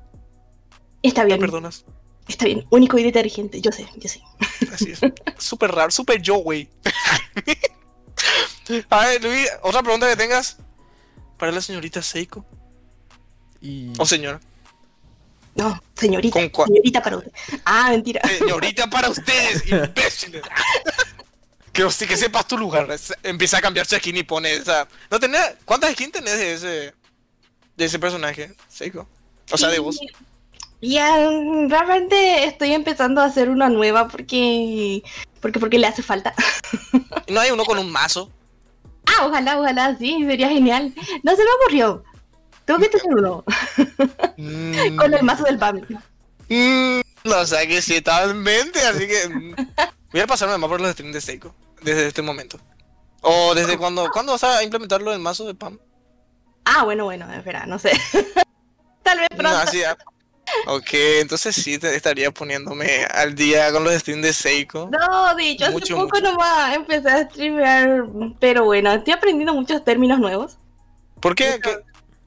Está Me bien, perdonas. está bien. Único y detergente, yo sé, yo sé. Así es. Súper raro, súper yo, güey. A ver, Luis, otra pregunta que tengas para la señorita Seiko. Y O señora. No, señorita, señorita para usted. Ah, mentira. Señorita para ustedes, imbéciles. Que, que sepas tu lugar. Empieza a cambiar su skin y pone esa. ¿No tenés, ¿Cuántas skins tenés de ese, de ese personaje, Seiko? O sea, de vos. Y ah, realmente estoy empezando a hacer una nueva porque. Porque, porque le hace falta. ¿No hay uno con un mazo? Ah, ojalá, ojalá, sí, sería genial. No se me ocurrió. Tengo que tener uno. Mm, Con el mazo del PAM. mm, no sé que sí estaba en mente, así que. mm, Voy a pasarme más por los streams de Seiko. Desde este momento. O desde cuando. ¿Cuándo vas a implementarlo en mazo de PAM? Ah, bueno, bueno, espera, no sé. Tal vez No, pronto. así ya. Ok, entonces sí te estaría poniéndome al día con los streams de Seiko. No, de hecho, hace Mucho, poco mucho. nomás empecé a streamear, pero bueno, estoy aprendiendo muchos términos nuevos. ¿Por qué? ¿Qué,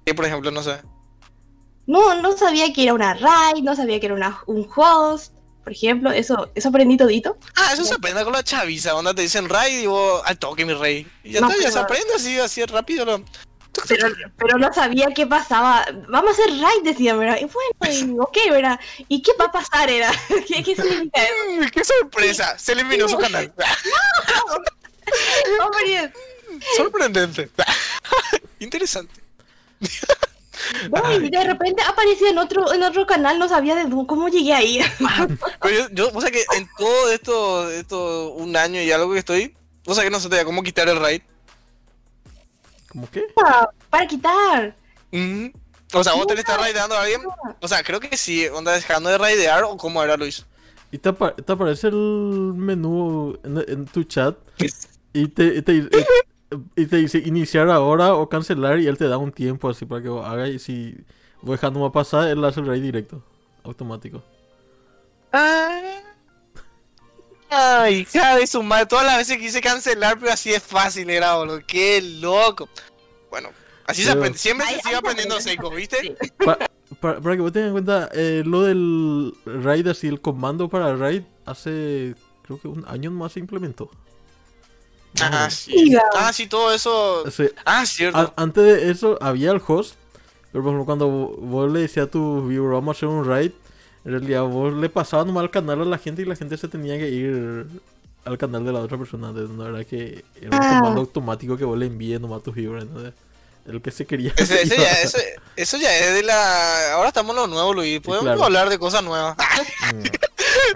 qué, por ejemplo, no sé? No, no sabía que era una raid, no sabía que era una, un host, por ejemplo, eso, eso aprendí todito. Ah, eso se aprende con la chaviza, onda te dicen raid y vos al toque mi rey. Y ya No, está, ya pero- se aprende así, así rápido. lo- Pero, pero no sabía qué pasaba. Vamos a hacer raid, decían, ¿verdad? Y bueno, y, ok, ¿verdad? ¿Y qué va a pasar, era? ¿Qué, qué significa eso? Mm, ¡Qué sorpresa! Se eliminó su canal. Hombre, Sorprendente. Interesante. No, y de repente aparecía en otro, en otro canal, no sabía de dónde- cómo llegué ahí. Pero yo, yo, o sea que en todo esto, esto, un año y algo que estoy, o sea que no sé todavía cómo quitar el raid. ¿Cómo qué? Para quitar. Mm. O sea, vos tenés que estar raideando a alguien. O sea, creo que sí, onda dejando de raidear o cómo era Luis. Y te, apa- te aparece el menú en, en tu chat y te, y te, y- y te dice iniciar ahora o cancelar y él te da un tiempo así para que vos hagas y si vos dejando más pasar, él hace el raid directo, automático. Ah. Ay, hija de su madre. Todas las veces quise cancelar, pero así es fácil, era, boludo. Qué loco. Bueno, así se aprende. Siempre Ay, se sigue ay, aprendiendo seco, ¿viste? Sí. Pa- para, para que vos tengas en cuenta, eh, lo del raid, así, el comando para raid, hace creo que un año más se implementó. Ah, sí. Ah, sí, todo eso. Ah, cierto. a- antes de eso había el host, pero por ejemplo cuando vo- vos le decías a tu viewer vamos a hacer un raid, en realidad vos le pasabas nomás el canal a la gente y la gente se tenía que ir al canal de la otra persona, de- no era que era un Ah. comando automático que vos le envíes nomás a tu viewer, ¿entendés? El que se quería. Ese, ese ya, ese- eso ya es de la. Ahora estamos en lo nuevo, Luis. Podemos claro. hablar de cosas nuevas. Mm.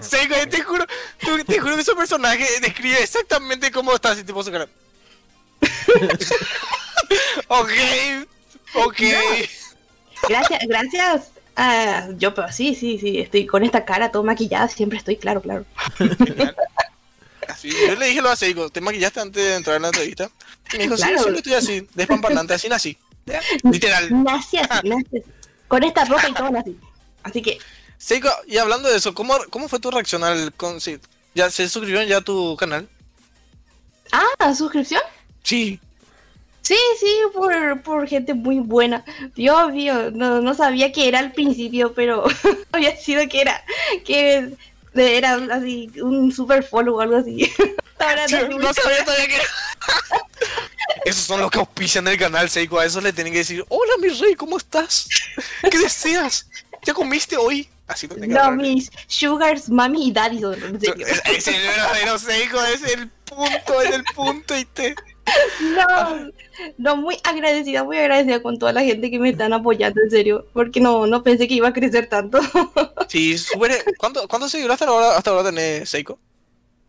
Seiko, te juro, te juro que ese personaje describe exactamente cómo está así, tipo su cara. ok, ok. Gracias, gracias. Ah, yo, pero sí, sí, sí, estoy con esta cara todo maquillada, siempre estoy claro, claro. Así, yo le dije lo a Seiko, ¿te maquillaste antes de entrar en la entrevista? Me dijo, sí, Claro. siempre estoy así, despampanante, así nací. Literal. Nací así, nací así. Con esta ropa y todo nací. Así que, Seiko, y hablando de eso, ¿cómo, cómo fue tu reacción al... Con, sí, ¿Ya se suscribieron ya a tu canal? ah, suscripción. Sí. Sí, sí, por, por gente muy buena. Dios mío, no, no sabía que era al principio, pero había sido que era, que era así, un super follow o algo así. Ahora no, no sabía todavía que... Esos son los que auspician el canal, Seiko. A esos le tienen que decir, hola mi rey, ¿cómo estás? ¿Qué deseas? ¿Ya comiste hoy? Así lo tienen que no, hablar. mis sugars, mami y daddy son, en serio. Es, es el verdadero Seiko, es el punto, es el punto y te... No, no, muy agradecida, muy agradecida con toda la gente que me están apoyando, en serio, porque no, no pensé que iba a crecer tanto. Sí, súper... ¿Cuánto, ¿Cuánto seguidores hasta ahora, hasta ahora tenés, Seiko?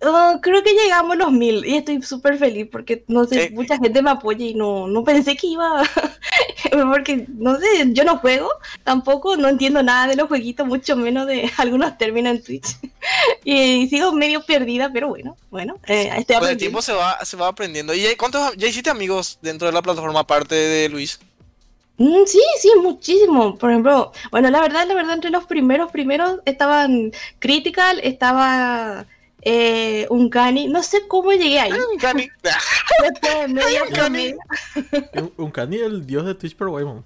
Oh, creo que llegamos a los mil y estoy súper feliz porque no sé, Sí. mucha gente me apoya y no, no pensé que iba, porque no sé, yo no juego, tampoco no entiendo nada de los jueguitos, mucho menos de algunos términos en Twitch y sigo medio perdida, pero bueno, bueno, eh, estoy Con el tiempo se va, se va aprendiendo. ¿Y cuántos ya hiciste amigos dentro de la plataforma aparte de Luis? Mm, sí, sí, muchísimo. Por ejemplo, bueno, la verdad, la verdad, entre los primeros, primeros estaban Critical, estaba eh, un Gani, no sé cómo llegué ahí. Cani. Después media un comedia. Un, un Kanye, el dios de Twitch, pero Waymon.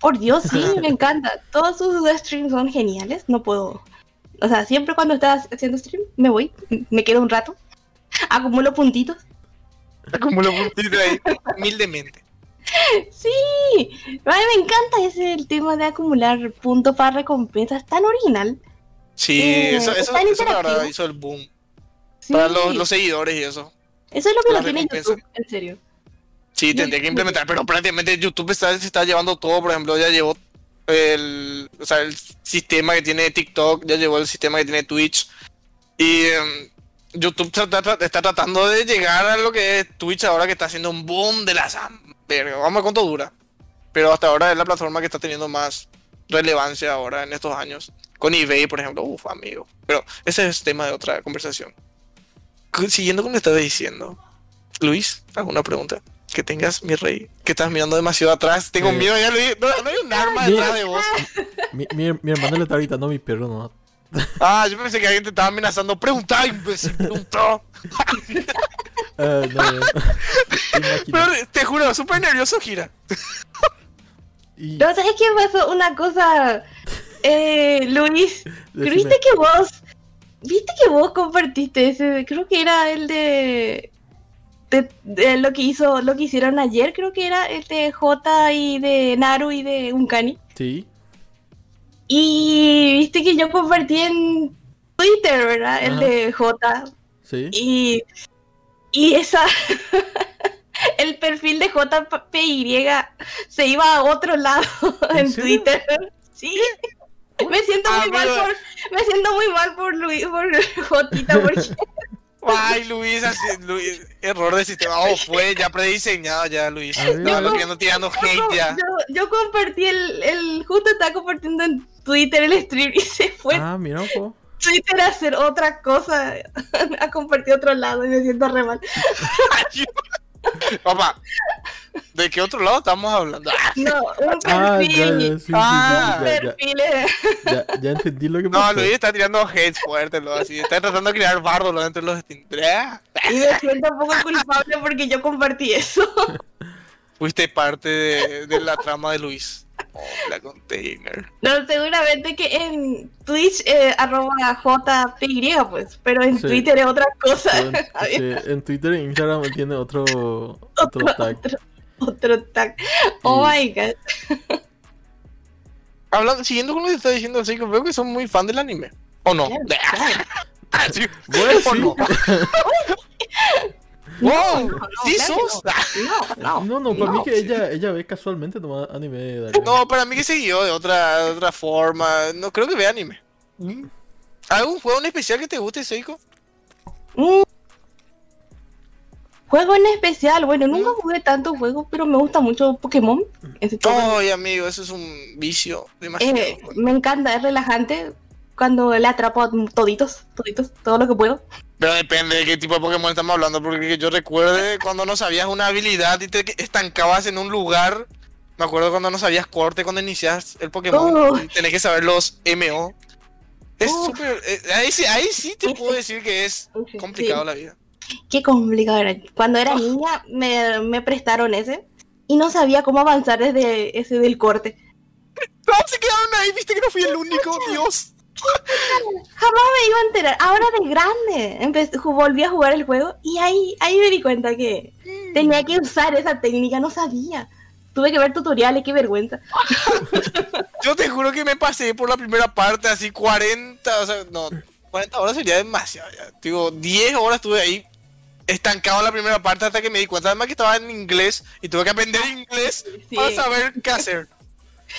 Por Dios, sí, me encanta. Todos sus streams son geniales. No puedo. O sea, siempre cuando estás haciendo stream, me voy, me quedo un rato, acumulo puntitos. Como lo puntito ahí, humildemente. Sí, a mí me encanta ese el tema de acumular puntos para recompensas, tan original. Sí, Eh, eso, eso, está eso la verdad hizo el boom. Sí, Para los, los seguidores y eso. eso es lo que lo tiene. YouTube, en serio. Sí, tendría que implementar, pero prácticamente YouTube está, se está llevando todo, por ejemplo, ya llevó el, o sea, el sistema que tiene TikTok, ya llevó el sistema que tiene Twitch. Y em, YouTube está, tratando de llegar a lo que es Twitch ahora que está haciendo un boom de las... verga, Vamos a ver cuánto dura. Pero hasta ahora es la plataforma que está teniendo más relevancia ahora en estos años. Con eBay, por ejemplo, uff, amigo. Pero ese es tema de otra conversación. Siguiendo que estaba diciendo, Luis, ¿alguna pregunta? Que tengas, mi rey, que estás mirando demasiado atrás. Tengo miedo, ya Luis. No, no hay un arma detrás de vos. Mi, mi, mi hermano le está gritando a mi perro, ¿no? Ah, yo pensé que alguien te estaba amenazando. Pregunta, imbécil, preguntó. No, no. Imagínate. Pero te juro, súper nervioso, gira. Y No, ¿sabes qué pasó? Una cosa, eh, Luis, ¿viste que vos, viste que vos compartiste ese, creo que era el de, de, de lo que hizo, lo que hicieron ayer, creo que era el de J y de Naru y de Unkani. Sí. Y viste que yo compartí en Twitter, ¿verdad? El de J. Sí. Y, y esa. el perfil de JPY se iba a otro lado ¿En en? Twitter. Sí. Me siento Ah, muy mal por. Me siento muy mal por Luis, por Jotita, porque. Ay, Luis, así, Luis, error de sistema. Oh, fue ya prediseñado ya, Luis. Estaba Yo- tirando, tirando hate ya. Yo, yo compartí el, el. Justo estaba compartiendo en Twitter el stream y se fue Ah, mira poco. Twitter a hacer otra cosa. a compartir otro lado y me siento re mal. Papá, ¿de qué otro lado estamos hablando? Ah, No, un Ah, ya, perfil. sí, sí, sí, Ah. un ya, eh. ya, ya entendí lo que No, pasó. Luis está tirando hate fuerte, lo así. Está tratando de crear bardo lo entre los Steam. Y me siento un poco culpable porque yo compartí eso. Fuiste parte de, de la trama de Luis. Oh, la container. No, seguramente que en Twitch, eh, arroba JPY, pues, pero en Sí. Twitter es otra cosa. Sí, en Twitter e Instagram tiene otro, otro otro, tag. otro, otro tag. Oh Y- my god. Hablando, siguiendo con lo que está diciendo el Seiko, veo que son muy fan del anime. ¿O no? Ah, sí. Bueno, ¿O sí. no? ¡Wow! no, ¡Sí claro sos! No, no. No, no, para mí que ella, ella ve casualmente nomás anime. No, para mí que siguió de otra, de otra forma. No creo que vea anime. ¿Algún juego en especial que te guste, Seiko? Mm. Juego en especial, bueno, nunca Mm. jugué tantos juegos, pero me gusta mucho Pokémon. Ese Ay, amigo, eso es un vicio demasiado. Eh, me encanta, es relajante cuando le atrapo a toditos, toditos, todo lo que puedo. Pero depende de qué tipo de Pokémon estamos hablando, porque que yo recuerde cuando no sabías una habilidad y te estancabas en un lugar. Me acuerdo cuando no sabías corte, cuando inicias el Pokémon, Oh. tenés que saber los MO. Es Oh. súper. eh, ahí, sí, ahí sí te puedo decir que es Sí. complicado la vida. Qué complicado era. Cuando era niña me, me prestaron ese y no sabía cómo avanzar desde ese del corte. No, se quedaron ahí, viste que no fui el único, Dios. Jamás me iba a enterar. Ahora de grande empecé, volví a jugar el juego y ahí, ahí me di cuenta que tenía que usar esa técnica, no sabía. Tuve que ver tutoriales, qué vergüenza. Yo te juro que me pasé por la primera parte así 40, o sea, no, 40 horas sería demasiado ya. Digo, 10 horas estuve ahí estancado en la primera parte hasta que me di cuenta además que estaba en inglés y tuve que aprender inglés Sí. para saber qué hacer.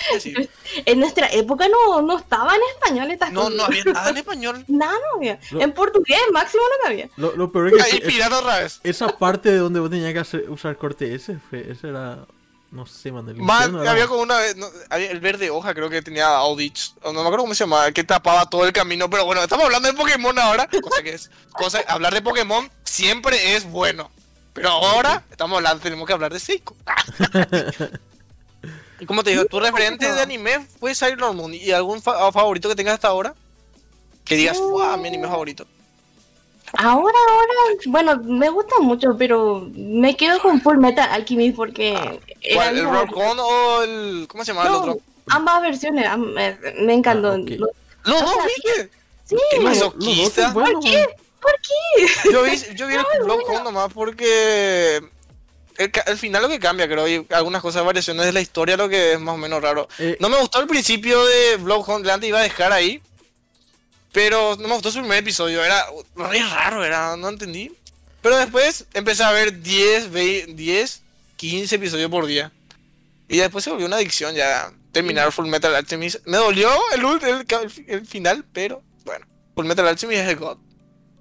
En nuestra época no, no estaba en español estas no, cosas. no había nada en español. Nada no había. En portugués máximo no había. Lo, lo peor es que Ahí pirata otra vez. esa parte de donde vos tenías que hacer, usar corte ese, fue, ese era, no sé, man, el era- había como una vez, no, había el verde hoja creo que tenía Audich, no me acuerdo cómo se llamaba, que tapaba todo el camino, pero bueno, estamos hablando de Pokémon ahora, cosa que es, cosa, hablar de Pokémon siempre es bueno, pero ahora estamos hablando, tenemos que hablar de Seiko. y como te digo, tu referente de anime fue Sailor Moon, ¿y algún fa- favorito que tengas hasta ahora? Que digas, wow, mi anime favorito. Ahora, ahora, bueno, me gusta mucho, pero me quedo con Full Metal Alchemist porque era ¿Cuál, mi ¿El. Rockon o el, cómo se llama el No, otro? ambas versiones, am- me, me encantó. Ah, ok. Lo- Los dos, ¿viste? Sí, Qué masoquista. buenos, man. ¿por qué? Yo vi, yo vi el Home nomás porque el, el final lo que cambia, creo, y algunas cosas, variaciones de la historia, lo que es más o menos raro. Eh, No me gustó el principio de Home, antes iba a dejar ahí, pero no me gustó su primer episodio, era re raro, era, no entendí. Pero después empecé a ver 10, 20, 10, 15 episodios por día. Y después se volvió una adicción ya terminar Full Metal Alchemist. Me dolió el, el, el final, pero bueno, Full Metal Alchemist es el God.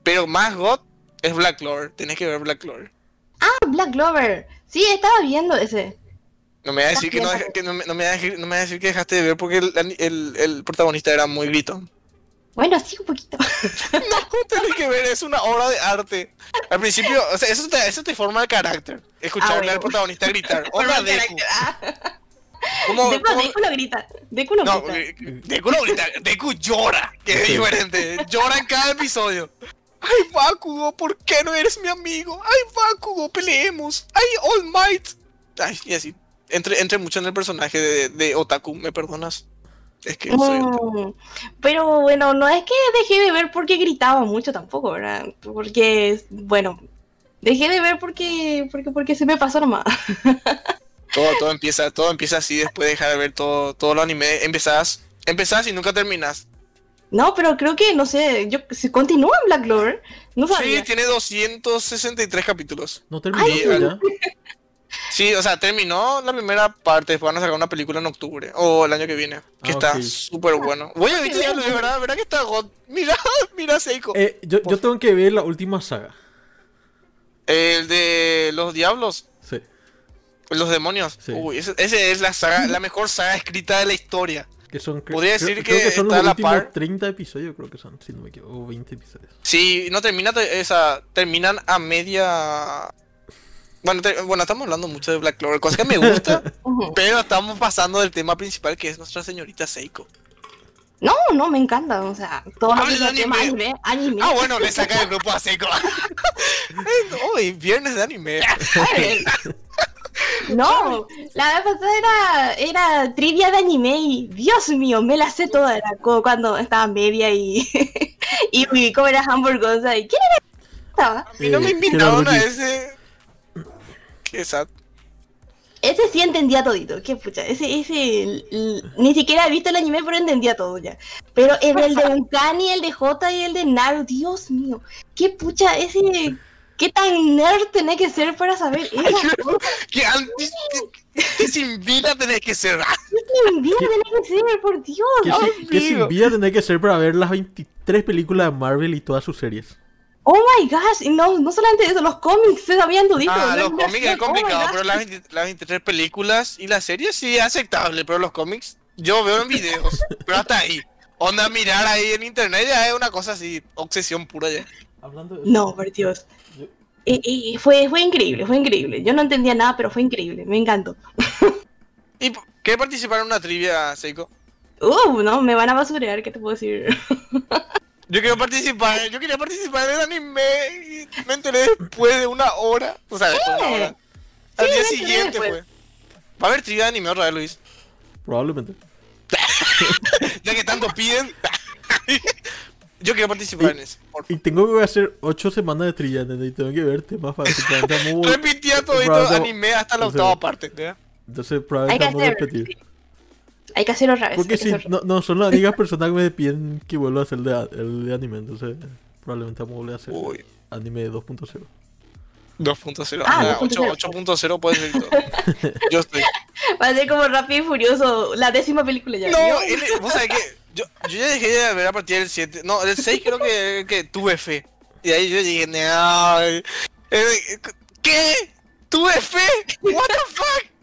Pero más God es Black Clover, tenés que ver Black Clover. Ah, Black Clover. Sí, estaba viendo ese. No me vas a decir que no, deja- que no, me- no me vas a decir, no me vas a decir que dejaste de ver porque el, el, el protagonista era muy gritón. Bueno, sí, un poquito. No, tenés que ver, es una obra de arte. Al principio, o sea, eso te, eso te forma el carácter. Escucharle Ah, bueno. al protagonista gritar. El Deku. Ah, ¿Cómo, Deku, cómo- Deku lo grita. Deku lo No, grita. Deku no grita, Deku llora, que es diferente. Llora en cada episodio. Ay, Bakugo, ¿por qué no eres mi amigo? Ay, Bakugo, peleemos. Ay, All Might. Ay, y así. Entre, entre mucho en el personaje de, de Otaku, ¿me perdonas? Es que soy. Mm, pero bueno, no es que dejé de ver porque gritaba mucho tampoco, ¿verdad? Porque, bueno, Dejé de ver porque, porque, porque se me pasó nomás. Todo, todo empieza, todo empieza así después de dejar de ver todo, todo lo anime. Empezás, empezás y nunca terminas. No, pero creo que, no sé, yo se continúa en Black Clover. No sabía. Sí, tiene 263 capítulos. No terminó Ay, ya. Sí, o sea, terminó la primera parte, después van a sacar una película en octubre o el año que viene, que Ah, está ok. súper bueno. Voy a ver verdad, ¿verdad que está God? Mira, mira Seiko. Eh, yo, yo tengo que ver la última saga. El de los diablos, Sí. los demonios. Sí. Uy, ese, ese es la saga, la mejor saga escrita de la historia. Que son, Podría creo- decir creo que son está a los la últimos par. 30 episodios, creo que son, si no me equivoco, o 20 episodios. Sí, no termina te- esa, terminan a media. Bueno, te- bueno, estamos hablando mucho de Black Clover, cosa que me gusta, pero estamos pasando del tema principal que es nuestra señorita Seiko. No, no, me encanta. O sea, todo lo que es tema anime. anime, anime. Ah, bueno, le saca el grupo a Seiko. Hoy, viernes de anime. No, la vez pasada era, era trivia de anime y Dios mío, me la sé toda. Era como cuando estaba media y, y vi cómo era Hamburgosa y ¿quién era? Estaba? A mí no me Eh, invitaron a ese. Qué sad. Ese sí entendía todito, qué pucha, ese, ese, ni siquiera he visto el anime, pero entendía todo ya. Pero el, el de Unkani, el de J y el de Naru, Dios mío, qué pucha, ese, qué tan nerd tenés que ser para saber eso. Antes. Que sin vida tenés que ser. ¿Qué vida tenés que ser, por Dios? Oh, que sin vida tendría que ser para ver las 23 películas de Marvel y todas sus series. Oh my gosh, y no, no solamente eso, los cómics se sabían todito. Ah, los cómics es oh complicado, pero las, 20 las 23 películas y la serie sí es aceptable, pero los cómics yo veo en videos, pero hasta ahí. Onda, mirar ahí en internet ya es una cosa así, obsesión pura ya. Hablando de No, por Dios. Yo- Y, y fue, fue increíble, fue increíble. Yo no entendía nada, pero fue increíble, me encantó. ¿Y qué participar en una trivia, Seiko? Uh, no, me van a basurear, ¿qué te puedo decir? Yo quiero participar, yo quería participar en el anime y me enteré después de una hora. O sea, después de una hora. Al Sí, día siguiente fue. Va a haber trivia de anime otra vez, Luis. Probablemente. Ya que tanto piden. yo quiero participar en eso. Por Y tengo que hacer 8 semanas de trilla, ¿entendés? Y tengo que ver temas para que todo Probablemente- anime hasta la octava parte. ¿verdad? Entonces Hay probablemente que vamos a hacer. repetir. Hay que hacerlo otra vez. Porque si no, no son las únicas personas que me piden que vuelva a hacer el de, el de anime, entonces probablemente vamos a volver a hacer Uy. anime 2.0. 2.0. Ah, Ah, 2.0. 8.0 puede ser todo. Yo estoy. Va a ser como Rápido y Furioso, la décima película ya. No, ¿vio? el- vos sabés que yo, yo ya dejé de ver a partir del 7. No, el 6 creo que, que tuve fe. Y ahí yo dije, no. eh, ¿Qué? ¿Tuve fe? ¿What the fuck?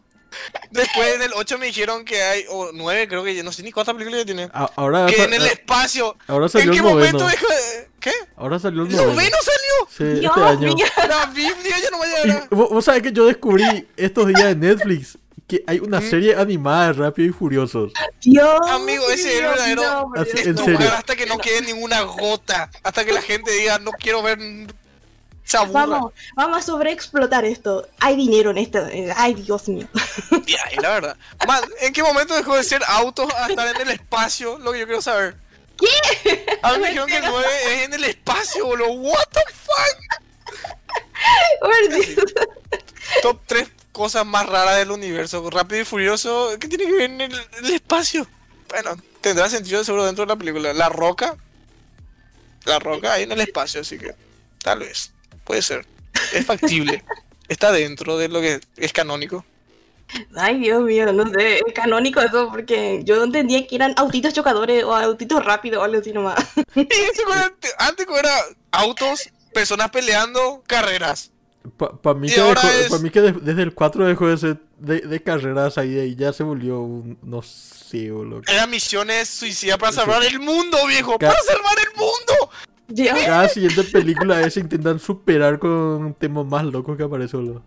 Después en el 8 me dijeron que hay, o 9 creo que ya no sé ni cuántas películas ya tiene. Ahora, Que en el espacio. ahora ¿En salió qué el momento dejó de- ¿Qué? Ahora salió el ¿El noveno. noveno salió? Sí, Dios este año. La Biblia ya no va a llegar. vos, vos sabés que yo descubrí estos días en Netflix que hay una serie animada de Rápido y Furiosos. Dios Amigo, ese es el mío, verdadero- no, en serio. Hasta que no quede ninguna gota. Hasta que la gente diga, no quiero ver. Vamos, vamos a sobreexplotar esto. Hay dinero en esto. Ay, Dios mío. Y ahí, la verdad. Man, ¿en qué momento dejó de ser autos a estar en el espacio? Lo que yo quiero saber. ¿Qué? A mí me dijeron que el 9 es en el espacio, boludo. ¿What the fuck? Top 3 cosas más raras del universo. Rápido y furioso. ¿Qué tiene que ver en el, espacio? Bueno, tendrá sentido seguro dentro de la película. La roca. La roca ahí en el espacio, así que. Tal vez. Puede ser. Es factible. Está dentro de lo que es canónico. Ay, Dios mío, no sé, es canónico eso porque yo entendía que eran autitos chocadores o autitos rápidos o algo así nomás. Y eso era- antes era autos, personas peleando, carreras. Para mí, que, ahora dejó- es- pa' mí que de- desde el 4 dejó de ser de, de carreras ahí y ya se volvió un, no sé, boludo. Eran misiones suicidas para salvar el mundo, viejo. Ca- ¡Para salvar el mundo! Dios. Cada siguiente película es intentan superar con temas más locos que aparece, boludo.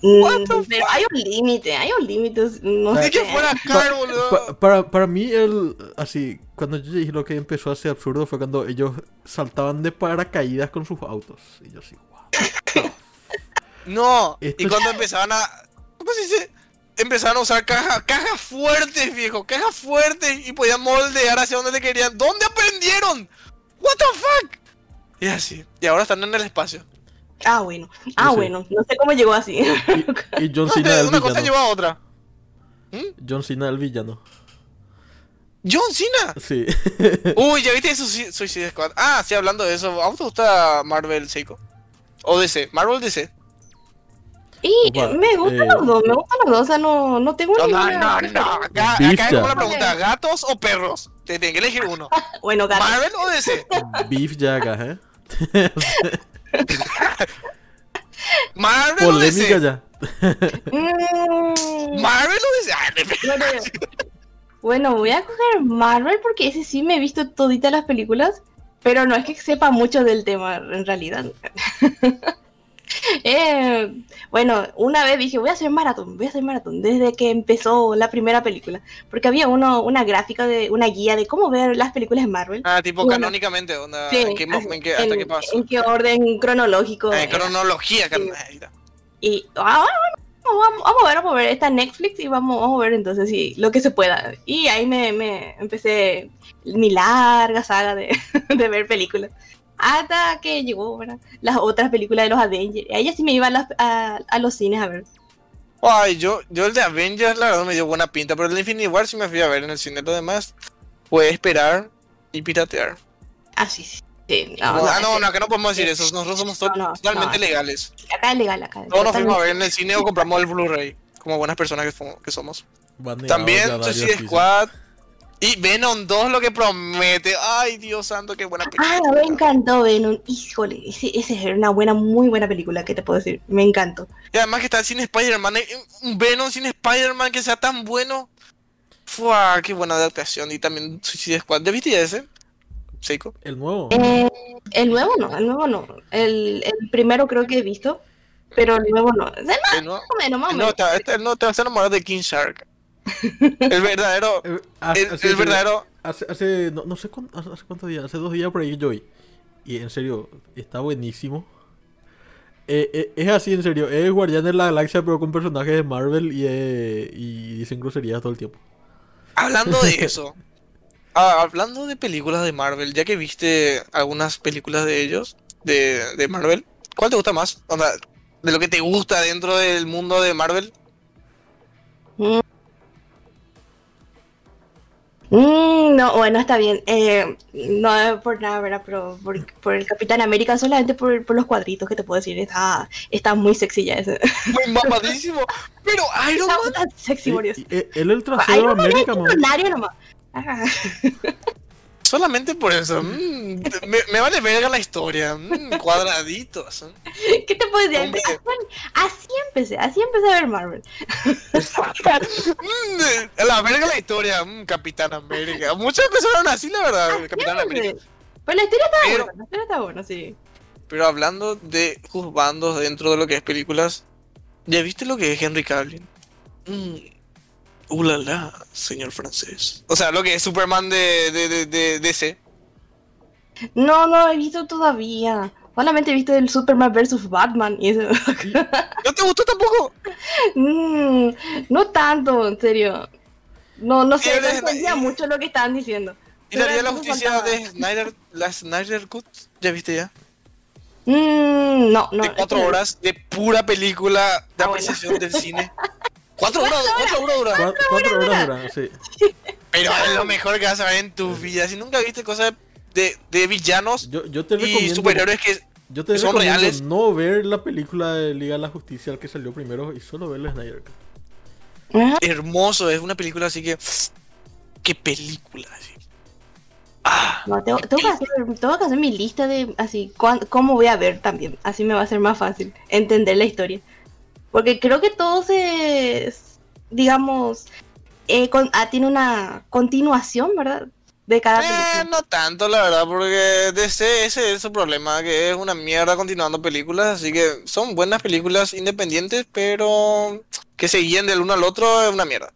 Pero hay un límite, hay un límite, no sé. que fuera car, boludo. Pa- para, para mí, el, así, cuando yo dije lo que empezó a ser absurdo fue cuando ellos saltaban de paracaídas con sus autos. Y yo wow. No. Esto Y cuando empezaban a. ¿Cómo se dice? Empezaron a usar cajas cajas fuertes, viejo. Cajas fuertes. Y podían moldear hacia donde te querían. ¿Dónde aprendieron? ¿What the fuck? Y así. Y ahora están en el espacio. Ah, bueno. Ah, No bueno. No sé cómo llegó así. Y, y John No, Cena el una cosa villano. lleva a otra. John Cena el villano. John Cena. Sí. Uy, ¿ya viste Suicide Suicide Squad? Ah, sí, hablando de eso. ¿A vos te gusta Marvel, Seiko? O DC. Marvel DC. Y Opa, me gustan eh. los dos, me gustan los dos, o sea, no, no tengo No, no, ninguna no, no. Acá, Bicha. acá es como la pregunta: ¿gatos o perros? Te tienes que elegir uno. Bueno, gato. ¿Marvel o DC? Beef ya acá, ¿eh? ¿Marvel o Polémica DC? ya. Mm, ¿Marvel o DC? Ah, bueno, voy a coger Marvel porque ese sí me he visto toditas las películas, pero no es que sepa mucho del tema en realidad. Eh, bueno, una vez dije, voy a hacer maratón, voy a hacer maratón, desde que empezó la primera película, porque había uno, una gráfica, de una guía de cómo ver las películas de Marvel. Ah, tipo Bueno. canónicamente, onda, Sí, ¿en qué, en qué- ¿hasta en- qué en qué orden cronológico. En era. cronología, Sí. Y ah, bueno, vamos, vamos a ver, vamos a ver, está en Netflix y vamos, vamos a ver entonces sí, lo que se pueda. Y ahí me, me empecé mi larga saga de, de ver películas. Hasta que llegó ¿verdad? las otras películas de los Avengers. Ahí sí me iba a, las- a, a los cines a ver. Ay, yo, yo el de Avengers, la verdad, me dio buena pinta, pero el de Infinity War sí me fui a ver en el cine. Lo demás, puede esperar y piratear. Ah, sí, sí. No, no, ah, no, no, no, acá no podemos decir eso. Nosotros somos to- No, no, totalmente no. legales. Acá es legal, acá. Todos nos fuimos a ver en el cine o compramos el Blu-ray, como buenas personas que, que somos. Baneado También Suicide. Squad y Venom 2 lo que promete. Ay, Dios santo, qué buena película. Ah, me encantó Venom. Híjole, ese, ese es una buena, muy buena película, ¿qué te puedo decir? Me encantó. Y además que está sin Spider-Man. eh, Un Venom sin Spider-Man que sea tan bueno. Fua, qué buena adaptación. Y también Suicide Squad. ¿Ya viste ese? Seiko. El nuevo. Eh, el nuevo no, el nuevo no. El, el primero creo que he visto, pero el nuevo no. Es más El no, o menos, más el te, este- el no te vas a enamorar de King Shark. El verdadero. Eh, El, hace- el verdadero. Hace, hace no, no sé cuánto, hace, hace cuántos días, hace dos días por ahí yo vi. Y en serio, está buenísimo. Eh, eh, es así, en serio. Es Guardián de la Galaxia, pero con personajes de Marvel y, eh, y dicen groserías todo el tiempo. Hablando de eso. ah, hablando de películas de Marvel, ya que viste algunas películas de ellos, de, de Marvel, ¿cuál te gusta más? O sea, de lo que te gusta dentro del mundo de Marvel. Mm, no, bueno, está bien. Eh, no por nada, ¿verdad? Pero por, por el Capitán América, solamente por, por los cuadritos que te puedo decir. Está, está muy sexy ya ese. Muy mamadísimo. Pero Iron Está Man. tan sexy, por Dios. eh, él el trasero de América, es man. Ah. Solamente por eso. mm, me, me vale verga la historia. mm, cuadraditos. ¿eh? ¿Qué te puedo decir? Hombre. Así empecé, así empecé a ver Marvel. Mm, la verga la historia. mm, Capitán América. Muchas empezaron así, la verdad. Capitán. América. Pero la historia está Pero- buena, la historia está buena, sí. Pero hablando de juzbandos dentro de lo que es películas, ¿ya viste lo que es Henry Cavill? Mm, uh, la, la, señor francés. O sea, lo que es Superman de, de, de, de DC. No, no he visto todavía. Solamente he visto el Superman vs Batman y eso. ¿No te gustó tampoco? Mm, no tanto, en serio. No, no sé, no entendía mucho lo que estaban diciendo. ¿Y la Liga de la Justicia faltaba. de Snyder, la Snyder Cut? ¿Ya viste ya? Mm, no, no. de cuatro horas de pura película de Ah, bueno. apreciación del cine. Cuatro horas, cuatro horas dura. Cua- Cuatro horas duran, sí. Pero es lo mejor que vas a ver en tu vida. Si nunca viste cosas de, de villanos Yo, yo te y superhéroes que Yo te que son reales. no ver la película de Liga de la Justicia, el que salió primero, y solo ver la Snyder hermoso, es una película así que. ¡Qué película! así. Ah, No, tengo, tengo que hacer, tengo que hacer mi lista de así, cuán- cómo voy a ver también. Así me va a ser más fácil entender la historia. Porque creo que todo se, digamos, eh, con- ah, tiene una continuación, ¿verdad? De cada eh, película. no tanto, la verdad, porque DC ese es su problema, que es una mierda continuando películas, así que son buenas películas independientes, pero que se guíen del uno al otro es una mierda.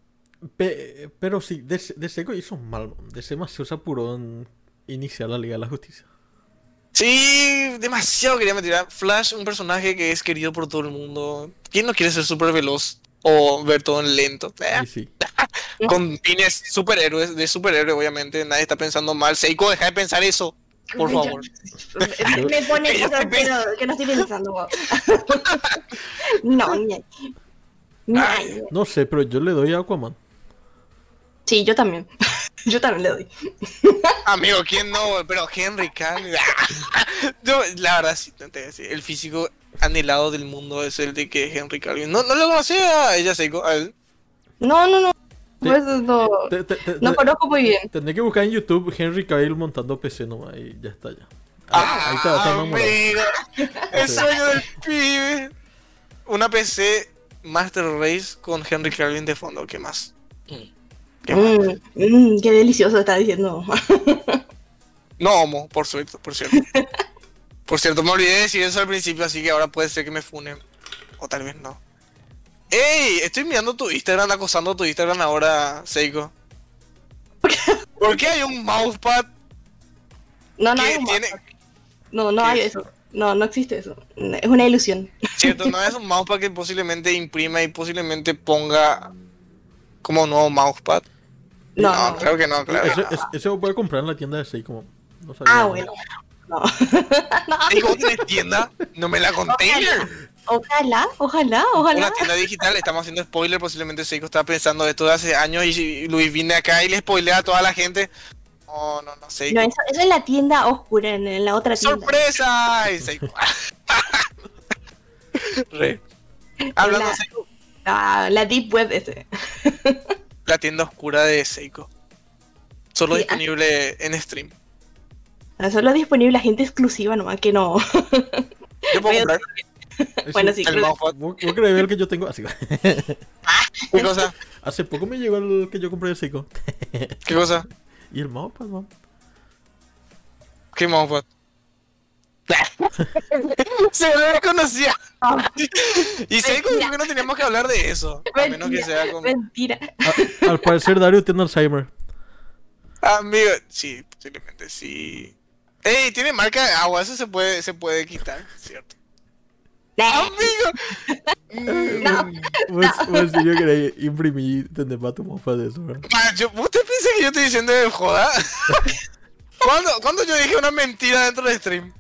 Pe- pero sí, DC, DC hizo mal. DC más se apuró en iniciar la Liga de la Justicia. Sí, demasiado quería meter. Flash, un personaje que es querido por todo el mundo. ¿Quién no quiere ser súper veloz o ver todo en lento? Eh, Y sí. con fines superhéroes, de superhéroe, obviamente. Nadie está pensando mal. Seiko, deja de pensar eso. Por favor. Me, me pone estoy que no, que no estoy pensando. no, ni- ni- Ay. No sé, pero yo le doy a Aquaman. Sí, yo también. Yo también le doy. Amigo, ¿quién no? Pero Henry Cavill. Yo, la verdad, sí, te voy a decir, el físico anhelado del mundo es el de que Henry Cavill. No, no lo conocía a ella, Seiko, a él. No, no, no. Pues no, Te- te- te- no te- conozco muy bien. Tendré que buscar en YouTube Henry Cavill montando PC nomás y ya está ya. Ah, ahí está, está amigo, el sueño del pibe. Una PC Master Race con Henry Cavill de fondo, ¿qué más? ¿Qué más? Mm, mm, qué delicioso está diciendo. No homo, por cierto, por cierto. Por cierto, me olvidé de decir eso al principio, así que ahora puede ser que me funen. O tal vez no. ¡Ey! Estoy mirando tu Instagram, acosando tu Instagram ahora, Seiko. ¿Por qué hay un mousepad No, no hay un tiene... No, no ¿Qué hay es? eso. No, no existe eso. Es una ilusión. Cierto, no es un mousepad que posiblemente imprima y posiblemente ponga como nuevo mousepad. No, No, no. claro que no, claro Ese, no. ese- lo puede comprar en la tienda de Seiko. No sabía. Ah, bueno. No. no. Seiko, ¿vos tenés tienda? No me la container. Ojalá, ojalá, ojalá. Una tienda digital, estamos haciendo spoiler, posiblemente Seiko está pensando esto de hace años y Luis viene acá y le spoilea a toda la gente. No, no, no, Seiko. No, eso, eso es la tienda oscura, en, en la otra tienda. ¡Sorpresa! Re. Hablando La- de Seiko, Ah, la Deep Web ese. la tienda oscura de Seiko. Solo Sí, disponible en stream. Solo disponible a gente exclusiva nomás, que no. Yo puedo comprar Bueno, sí. el. ¿Vos, vos querés ver el que yo tengo? Así. ¿Qué cosa? Hace poco me llegó el que yo compré de Seiko. ¿Qué cosa? Y el mousepad, man. ¿Qué mousepad? Se me reconocía. Y Seiko dijo que no teníamos que hablar de eso. A menos que Mentira, sea con. Mentira. A- al parecer Dario tiene Alzheimer. Amigo, sí, posiblemente sí. Ey, tiene marca de agua, eso se puede, se puede quitar, ¿cierto? Nah, Amigo. Mm, No. Vos, vos en serio querés imprimir para tu mousepad de eso, ¿verdad? yo- ¿Usted piensa que yo estoy diciendo de joda? ¿Cuándo, ¿Cuándo yo dije una mentira dentro del stream?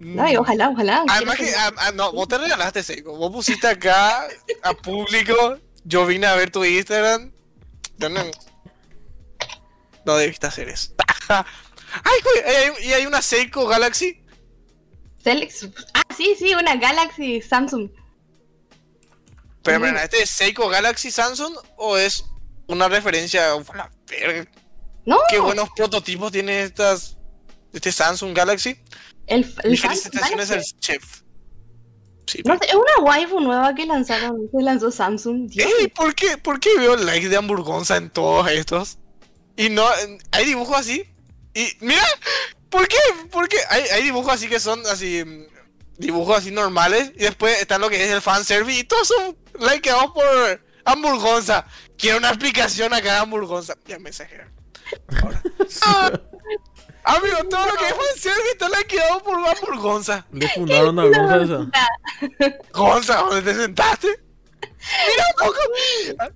No, y ojalá, ojalá. Además que, ah, ah, no, vos te regalaste Seiko. Vos pusiste acá a público. Yo vine a ver tu Instagram. No, no debiste hacer eso. Ay, güey, ¿hay- ¿y hay una Seiko Galaxy? Celex- Ah, sí, sí, una Galaxy Samsung. Pero, Mm. pero, ¿este es Seiko Galaxy Samsung o es una referencia? Uf, la verga, No, Qué buenos prototipos tiene estas. Este Samsung Galaxy. El, el felicitaciones al chef. Sí, No sé, es una waifu nueva que lanzaron, que lanzó Samsung. Dios. Ey, ¿por qué, ¿por qué veo likes de hamburgonza en todos estos? Y no, hay dibujos así. Y mira, ¿por qué? ¿Por qué? Hay, hay dibujos así que son así, dibujos así normales. Y después están lo que es el fanservice. Y todos son likeados por hamburgonza. Quiero una explicación acá de hamburgonza. Ya me exageran. Ahora. Ah, amigo, todo lo que es fanservice está likeado por hamburgonza. Le fundaron a Gonza esa. Gonza, ¿dónde te sentaste? Mira, poco.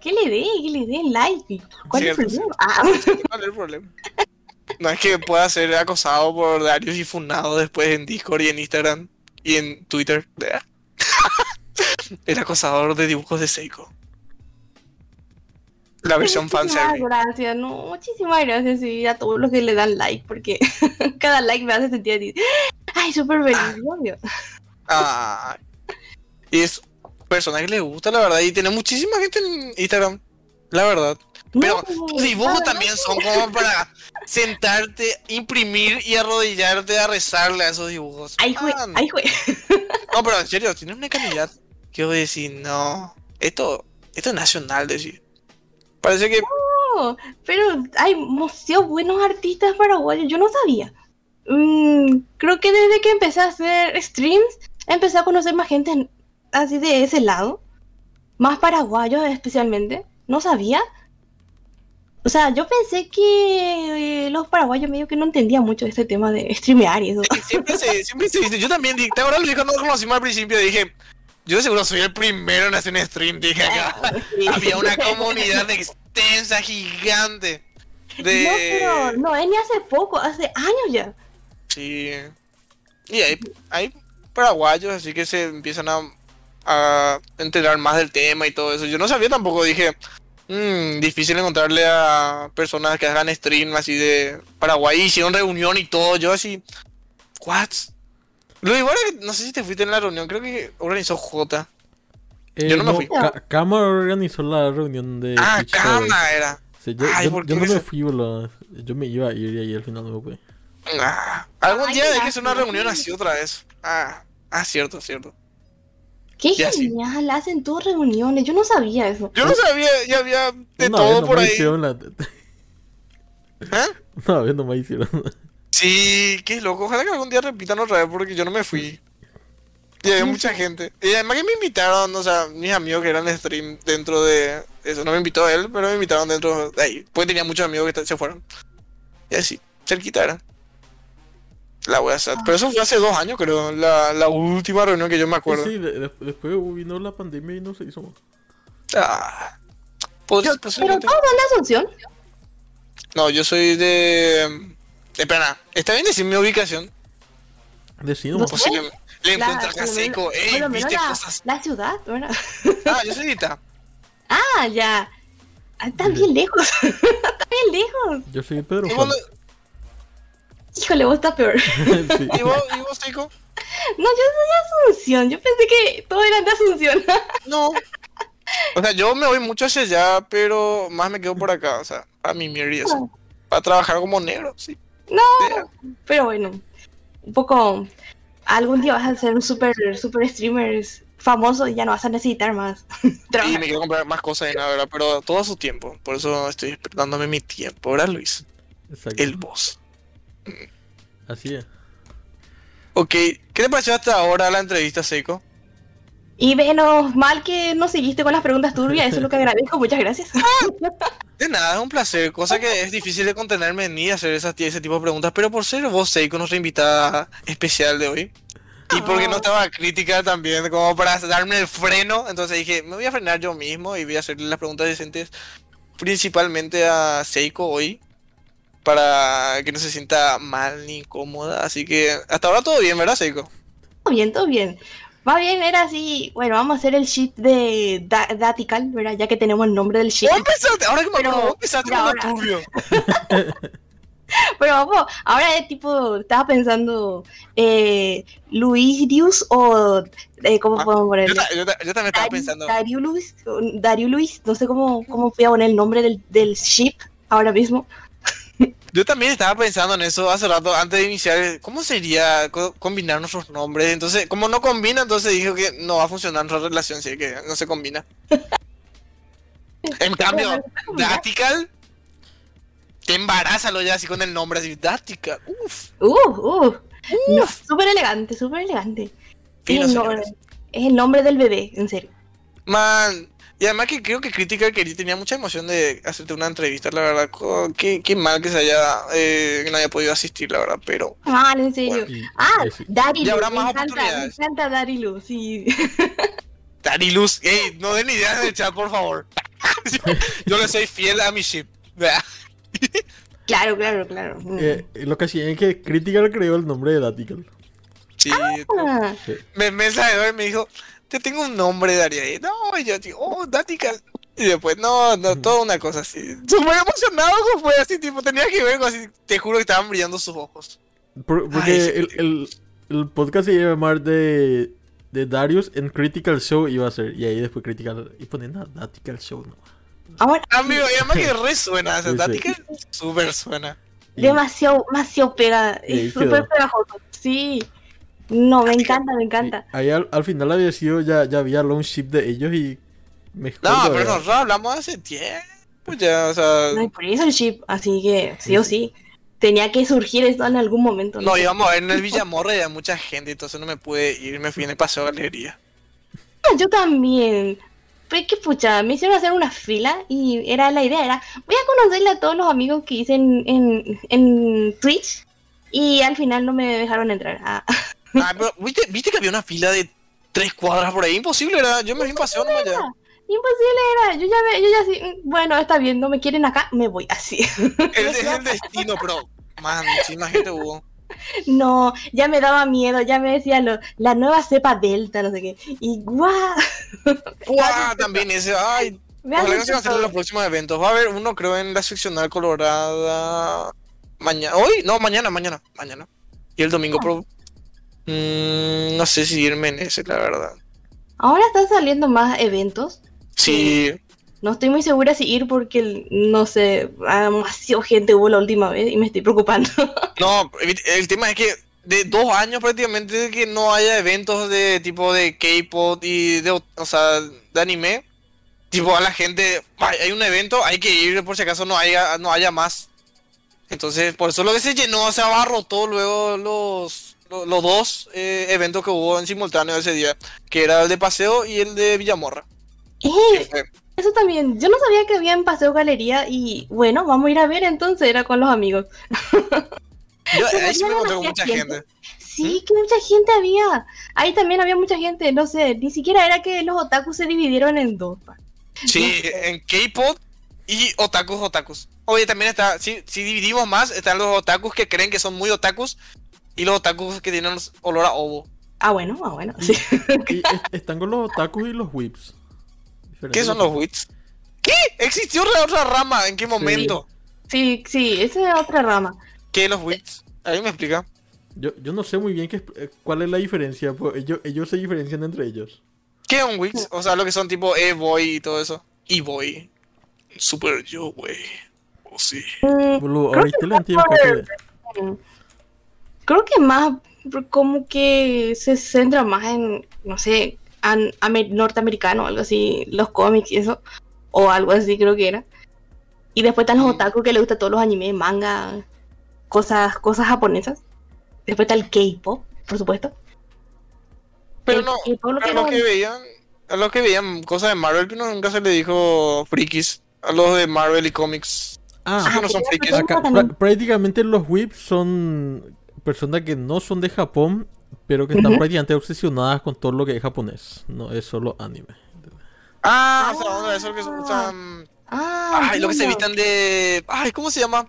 ¿Qué le dé? ¿Qué le dé? Like. ¿Cuál es el problema? Ah, ¿Cuál es el problema? No es que pueda ser acosado por Darius y funado después en Discord y en Instagram y en Twitter. El acosador de dibujos de Seiko. La versión muchísimas fanservice. gracias, no, muchísimas gracias sí, a todos los que le dan like, porque cada like me hace sentir así. Ay, súper feliz, Dios mío. Ah, y es persona que le gusta, la verdad. Y tiene muchísima gente en Instagram. La verdad. Pero No, tus dibujos también son como para sentarte, imprimir y arrodillarte a rezarle a esos dibujos. Ay, jue, Ah, ay, jue. No, pero en serio, tiene una calidad que voy a decir, no, esto, esto es nacional, decir. Parece que No, pero hay demasiados buenos artistas paraguayos, yo no sabía. Mm, creo que desde que empecé a hacer streams, empecé a conocer más gente en- así de ese lado. Más paraguayos especialmente. No sabía. O sea, yo pensé que eh, los paraguayos medio que no entendían mucho este tema de streamear y eso. siempre se, siempre se dice, yo también ahora lo dije cuando lo conocimos al principio, dije, yo seguro soy el primero en hacer un stream, dije acá. Sí. Había una comunidad extensa, gigante. De... No, pero no es ni hace poco, hace años ya. Sí. Y hay, hay paraguayos, así que se empiezan a, a enterar más del tema y todo eso. Yo no sabía tampoco, dije, "Mm, difícil encontrarle a personas que hagan stream así de Paraguay, hicieron reunión y todo. Yo así, ¿what? Lo igual, que- no sé si te fuiste en la reunión, creo que organizó J. Eh, Yo no me fui. Ca- Cama organizó la reunión de. Ah. Cama era. Sí, yo, Ay, yo- ¿por yo qué no me se- fui, boludo. Yo me iba a ir y ahí al final no me fui. Ah, algún Ay, día que hacer una reunión así otra vez. Ah, ah, cierto, cierto. Qué Ya, sí. genial, hacen todas reuniones. Yo no sabía eso. Yo no sabía, ya había de Una todo vez por nomás ahí. hicieron la. ¿Eh? Una vez nomás hicieron. Sí, qué loco. Ojalá que algún día repitan otra vez porque yo no me fui. Y había mucha gente. Y además que me invitaron, o sea, mis amigos que eran stream dentro de eso. No me invitó él, pero me invitaron dentro de ahí. Porque tenía muchos amigos que se fueron. Y así, cerquita era. La voy a hacer. Pero eso fue hace dos años, creo. La, la última reunión que yo me acuerdo. Sí, de- de- después vino la pandemia y no se hizo más. Ah, Pero todos son de Asunción. No, yo soy de. Espera, ¿está bien decir mi ubicación? Decino No. Posiblemente. Le La- encuentro acá seco. Ey, menos viste la, cosas. la ciudad, ¿verdad? Ah, yo soy Dita. Ah, ya. Ah, Está bien lejos. Está bien lejos. Yo soy Pedro ¿Y Juan. vos, Híjole, vos estás peor. Sí. y vos, y vos, Seiko? No, yo soy de Asunción. Yo pensé que todos eran de Asunción. No. O sea, yo me voy mucho hacia allá, pero más me quedo por acá, o sea, para mi mierda eso. Para trabajar como negro, sí. No, Sí. pero bueno. Un poco. Algún día vas a ser un super, super streamer famoso y ya no vas a necesitar más. Y trabajar. me quiero comprar más cosas, y la verdad, pero todo a su tiempo. Por eso estoy despertándome mi tiempo, ¿verdad, Luis? Exacto. El boss. Así es. Ok, ¿qué te pareció hasta ahora la entrevista, Seiko? Y menos mal que no seguiste con las preguntas turbias, eso es lo que agradezco, muchas gracias. De nada, es un placer. Cosa que es difícil de contenerme ni hacer esas, ese tipo de preguntas. Pero por ser vos, Seiko, nuestra invitada especial de hoy. Y porque no estaba crítica también, como para darme el freno. Entonces dije, me voy a frenar yo mismo y voy a hacerle las preguntas decentes. Principalmente a Seiko hoy. Para que no se sienta mal ni incómoda. Así que hasta ahora todo bien, ¿verdad, Seiko? Todo bien, todo bien. Más bien era así, bueno, vamos a hacer el shit de Da- Datical, ¿verdad? Ya que tenemos el nombre del shit. Empezaste, ahora que me Pero- acuerdo, lo ahora- turbio. Pero vamos, ahora es tipo, estaba pensando, eh, Luis o, eh, ¿cómo Ah, podemos Yo, ponerle? ta- yo ta- yo también estaba Dari- pensando. Dario Luis, Dario Luis, no sé cómo, cómo voy a poner el nombre del, del ship ahora mismo. Yo también estaba pensando en eso hace rato, antes de iniciar, ¿cómo sería co- combinar nuestros nombres? Entonces, como no combina, entonces dijo que no va a funcionar nuestra relación, si es que no se combina. En cambio, Datical, te embarázalo ya así con el nombre, así, Datical, uff, Uh, uh, no, súper elegante, súper elegante. Es el, nombre, es el nombre del bebé, en serio. Man, y además que creo que Critical quería, tenía mucha emoción de hacerte una entrevista, la verdad, qué, qué mal que se haya, eh, que no haya podido asistir, la verdad, pero... Mal, en serio. Y- Ah, y sí. Dari Ya Lu, habrá me más encanta, me encanta Dari Lu, sí. Dari Luz, ey, no den ideas en el chat, por favor. Yo le soy fiel a mi ship. Claro, claro, claro. Mm. Eh, lo que sí es que Critical creó el nombre de Datical. Sí, Ah, me mensajero y me dijo, te tengo un nombre, Daria. Y no, y yo digo, oh, Datical. Y después, no, no, toda una cosa así. Súper emocionado, como fue así, tipo, tenía que ver, así, te juro que estaban brillando sus ojos. Por- porque Ay, el, el, el podcast se iba a llamar de, de Darius en Critical Show iba a ser. Y ahí después Critical. Y ponen a Datical Show nomás. ahora, Amigo, y además que re suena, o sea. Datical súper suena. Demasiado, demasiado pega. Es súper pegajoso. Sí. No, me encanta, me encanta. ahí al, al final había sido, ya, ya había long ship de ellos y mejor. No, pero nosotros hablamos hace tiempo ya, o sea... No, y por eso el chip, así que sí o sí. Tenía que surgir esto en algún momento. No, íbamos a ver en el Villamorra y había mucha gente, entonces no me pude ir, me fui en el paseo de galería. Ah, Yo también. Pues que pucha, me hicieron hacer una fila y era la idea, era voy a conocerle a todos los amigos que hice en, en, en Twitch y al final no me dejaron entrar. Ah, Ah, pero ¿viste, viste que había una fila de tres cuadras por ahí, imposible, era, yo me fui paseo nomás ya. Imposible era. Yo ya, ve, yo ya así, mm, bueno, está bien, no me quieren acá, me voy así. Es, el destino, pero, man, muchísima gente hubo. No, ya me daba miedo, ya me decía lo, la nueva cepa Delta, no sé qué. Y guau. ¡Guau! También ese, ay. Me Ojalá que hecho se cancelen todo. los próximos eventos. Va a haber uno, creo, en la seccional colorada. Mañana. ¿Hoy? No, mañana, mañana. Mañana. Y el domingo, pero. Mm, no sé si irme en ese, la verdad. Ahora están saliendo más eventos. Sí. No estoy muy segura si ir porque, no sé, demasiado gente hubo la última vez y me estoy preocupando. No, el tema es que de dos años prácticamente que no haya eventos de tipo de K-pop y de, o sea, de anime. Tipo a la gente, "Ay, hay un evento, hay que ir por si acaso no haya, no haya más. Entonces, por eso lo que se llenó, se abarrotó luego los, los, los dos eh, eventos que hubo en simultáneo ese día, que era el de paseo y el de Villamorra. ¡Eh! Eso también. Yo no sabía que había en Paseo Galería y bueno, vamos a ir a ver entonces. Era con los amigos. Yo ahí sí me encontré con mucha gente. Sí, que mucha gente había. Ahí también había mucha gente. No sé, ni siquiera era que los otakus se dividieron en dos. Sí, en K-pop y otakus otakus. Oye, también está, si, si dividimos más, están los otakus que creen que son muy otakus y los otakus que tienen olor a ovo. Ah, bueno, ah, bueno. Sí. Y están con los otakus y los whips. ¿Qué son los wits? ¿Qué? ¿Existió otra, otra rama? ¿En qué momento? Sí, sí, esa es otra rama. ¿Qué los wits? Ahí me explica. Yo, yo no sé muy bien qué, eh, cuál es la diferencia. pues, ellos, ellos se diferencian entre ellos. ¿Qué es un wits? O sea, lo que son tipo E-boy y todo eso. E-boy. Super yo, güey. Oh, sí. Mm, Boludo, ahorita le antiguo por- que te- mm, creo que más como que se centra más en, no sé, an- ame- norteamericano, algo así, los cómics y eso. O algo así creo que era. Y después están los otaku que les gusta todos los animes, manga, cosas, cosas japonesas. Después está el K-pop, por supuesto. Pero El no, lo a que los no- que veían, a los que veían cosas de Marvel, que no- nunca se le dijo frikis. A los de Marvel y cómics. Ah, que no son pero frikis. eso acá, también. prá- prácticamente los whips son personas que no son de Japón, pero que están Ujú. prácticamente obsesionadas con todo lo que es japonés. No es solo anime. Ah, o sea, uno de esos que se usan. Ah, Ay, lo que se vistan de. Ay, ¿cómo se llama?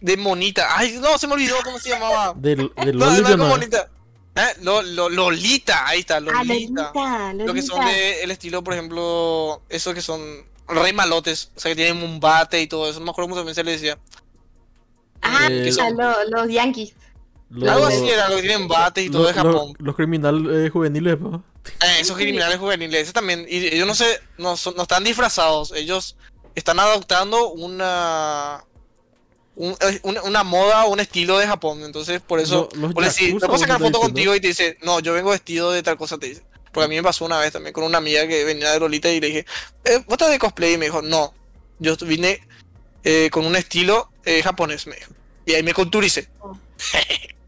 De monita. Ay, no, se me olvidó cómo se llamaba. De, de No, Loli no, yo no, no. monita. Eh, Lo, lo- Lolita, ahí está, Ah, Lolita. Lolita, Lo que son Lolita. de el estilo, por ejemplo, esos que son rey malotes, o sea, que tienen un bate y todo eso. No me acuerdo cómo también se le decía. Ah, Eh, que son- lo- los yankees. Los, Algo así era, lo que tienen bate y todo de Japón. los criminales eh, juveniles, ¿no? Eh, esos criminales juveniles, ese también. Y ellos no sé, no, son- no están disfrazados, ellos están adoptando una. un- eh, una, una moda, un estilo de Japón. Entonces, por eso. Por decir, te puedo sacar foto contigo y te dice, no, yo vengo vestido de tal cosa, te dice. Porque a mí me pasó una vez también con una amiga que venía de Lolita y le dije, eh, ¿vos estás de cosplay? Y me dijo, no, yo vine eh, con un estilo eh, japonés, me dijo. Y ahí me culturicé. Mm,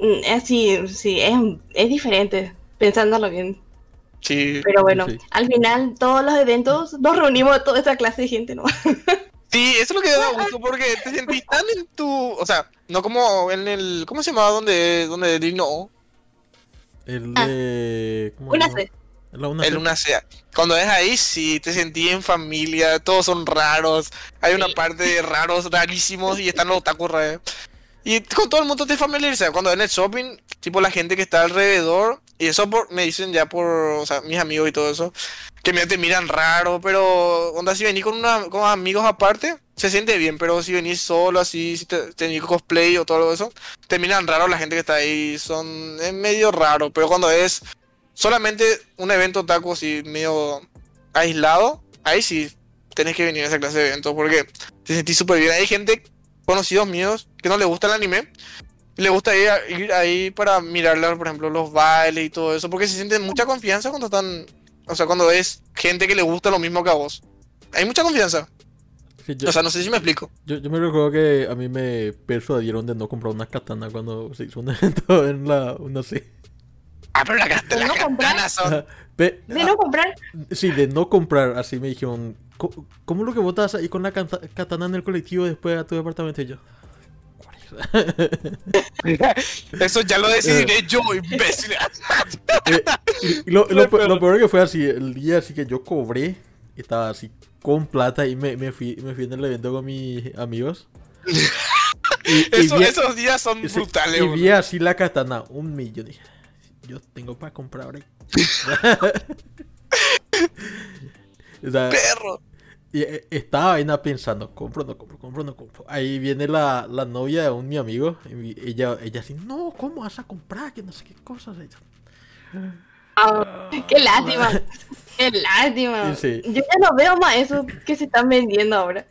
Es sí, sí, es, es diferente, pensándolo bien. Sí. Pero bueno, Sí. al final todos los eventos nos reunimos toda esa clase de gente, ¿no? Sí, eso es lo que da gusto porque te sentís tan en tu. O sea, no como en el. ¿Cómo se llamaba? Donde, donde. El Ah. de. ¿cómo Una se llama? C. La una El C. una sea. Cuando es ahí, sí, te sentís en familia, todos son raros. Hay una Sí. parte de raros, rarísimos, y están los otakus raros. Y con todo el mundo te familiarizas. Cuando en el shopping, tipo la gente que está alrededor, y eso me dicen ya por, mis amigos y todo eso, que me te miran raro, pero onda si venís con, una, con amigos aparte, se siente bien, pero si venís solo así, si te, cosplay o todo eso, te miran raro la gente que está ahí, son, es medio raro, pero cuando es solamente un evento taco así medio aislado, ahí sí tenés que venir a esa clase de eventos porque te sentís súper bien. Hay gente, conocidos míos, que no le gusta el anime, y le gusta ir, a- ir ahí para mirarle, por ejemplo, los bailes y todo eso, porque se siente mucha confianza cuando están, o sea, cuando es gente que le gusta lo mismo que a vos. Hay mucha confianza. Sí, yo, O sea, no sé si me explico. yo, yo me recuerdo que a mí me persuadieron de no comprar una katana cuando se hizo un evento en la. No sé. Ah, pero la, cat- ¿De no comprar? son... Pe- De no comprar, Sí, de no comprar, así me dijeron. "Co- ¿Cómo lo que botas ahí con la katana en el colectivo después a tu departamento? Y yo. "¿Cuál es Eso ya lo decidiré yo, imbécil. Eh, y lo, lo, pe- lo peor que fue así, el día así que yo cobré, estaba así con plata y me, me fui, me fui en el evento con mis amigos. Y, y Eso- vi- esos días son brutales, y vi así la katana, un millón. Dije, yo tengo para comprar ahora. o sea, Perro. Y, eh, estaba ahí nada pensando, compro, no compro, compro, no compro. Ahí viene la, la novia de un mi amigo. Y mi- ella, ella así, no, ¿cómo vas a comprar? Que no sé qué cosas. Ella, Ah, qué lástima. Qué lástima. Sí. Yo ya no veo más eso que se están vendiendo ahora.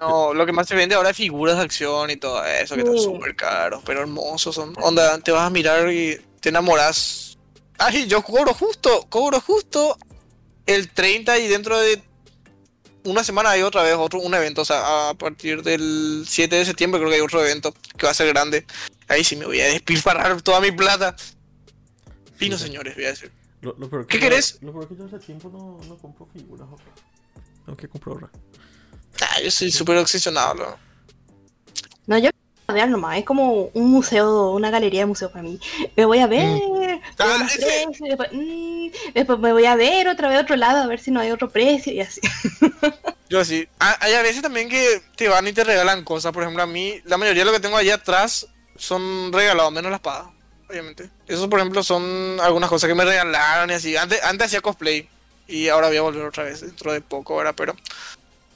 No, lo que más se vende ahora es figuras de acción y todo eso, que están súper caros, pero hermosos son. Onda, te vas a mirar y te enamoras. Ay, yo cobro justo, cobro justo el 30 y dentro de una semana hay otra vez otro un evento, o sea, a partir del 7 de septiembre creo que hay otro evento que va a ser grande. Ahí sí me voy a despilfarrar toda mi plata. Fino, Sí. señores, voy a decir. Lo, lo peor ¿Qué yo- querés? Lo peor que yo hace tiempo no, no compro figuras. ojo. Tengo que comprar ahora. Ah, yo soy súper obsesionado. ¿no? No, yo voy a ver nomás. Es como un museo, una galería de museo para mí. Me voy a ver. veo Precios, después, mm, después me voy a ver otra vez a otro lado a ver si no hay otro precio y así. Yo sí. Ah, Hay a veces también que te van y te regalan cosas. Por ejemplo, a mí, la mayoría de lo que tengo allá atrás son regalados, menos la espada, obviamente. Esos, por ejemplo, son algunas cosas que me regalaron y así. Antes, antes hacía cosplay y ahora voy a volver otra vez dentro de poco, ¿verdad? Pero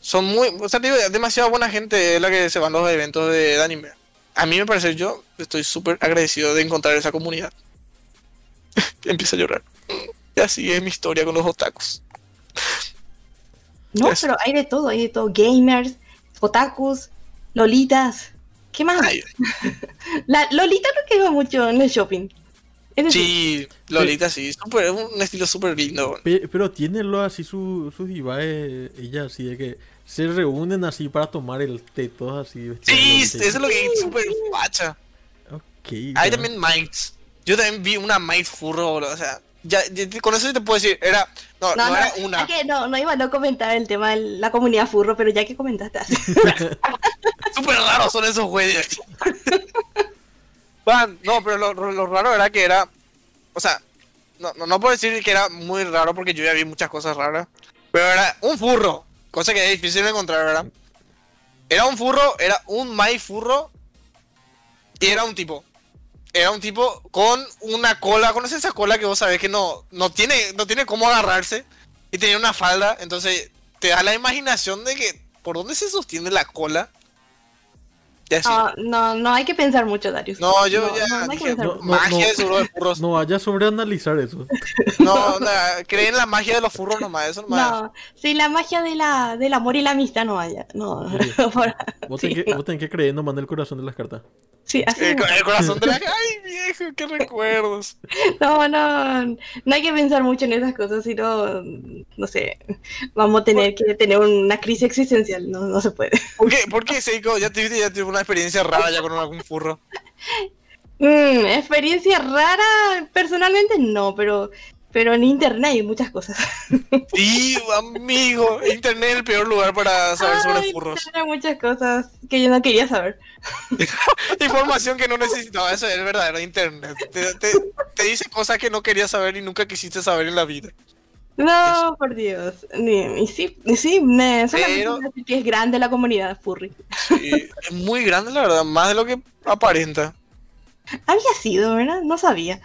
son muy. O sea, demasiado buena gente es la que se van a los eventos de, de anime. A mí me parece, yo estoy súper agradecido de encontrar esa comunidad. Empiezo a llorar. Y así es mi historia con los otakus. No, pero hay de todo. Hay de todo. Gamers, otakus, lolitas. ¿Qué más? Ay, La Lolita creo que iba mucho en el shopping. Sí, Lolita sí, es un estilo súper lindo. Pe- pero tienen lo así su- sus divaes, ella así de que se reúnen así para tomar el té, todos así. Sí, eso es lo que es súper facha. Ok. Hay también mites. Yo también vi una mite furro, boludo, o sea, ya, con eso te puedo decir, era, no, no, No, no, era una. es que no, no iba a no comentar el tema de la comunidad furro, pero ya que comentaste. Súper raros son esos güeyes. Juan, no, pero lo, lo- lo raro era que era, o sea, no, no, no puedo decir que era muy raro porque yo ya vi muchas cosas raras, pero era un furro, cosa que es difícil de encontrar, ¿verdad? Era un furro, era un mai furro y era un tipo. Era un tipo con una cola, ¿conoces esa cola que vos sabés que no, no, tiene, no tiene cómo agarrarse? Y tenía una falda, entonces te da la imaginación de que por dónde se sostiene la cola. Sí. No, no, no hay que pensar mucho, Darius. No, yo ya no, no hay que dije, pensar no, mucho. no. magia de seguro de furros. No, vaya a sobreanalizar eso. no, creen en la magia de los furros nomás, eso nomás. No, sí, la magia de la, del amor y la amistad no haya. No, Sí. por- Vos sí, tenés que, no. vos tenés que creer nomás en el corazón de las cartas. Sí, así el corazón de la. Ay, viejo, qué recuerdos. No, no, no hay que pensar mucho en esas cosas, sino, no sé, vamos a tener que tener una crisis existencial, no, no se puede. ¿Por qué, ¿Por qué Seiko? Ya tuviste ya tuve una experiencia rara ya con algún furro. Mm, experiencia rara, personalmente no, pero, pero en internet hay muchas cosas. Sí, amigo. Internet es el peor lugar para saber sobre furros. Hay muchas cosas que yo no quería saber. Información que no necesitaba, eso es verdadero Internet. Te, te- te dice cosas que no querías saber y nunca quisiste saber en la vida. No, por Dios. Y sí, y sí, me, Pero- que es grande la comunidad furry. Sí, es muy grande, la verdad, más de lo que aparenta. Había sido, ¿verdad? No sabía.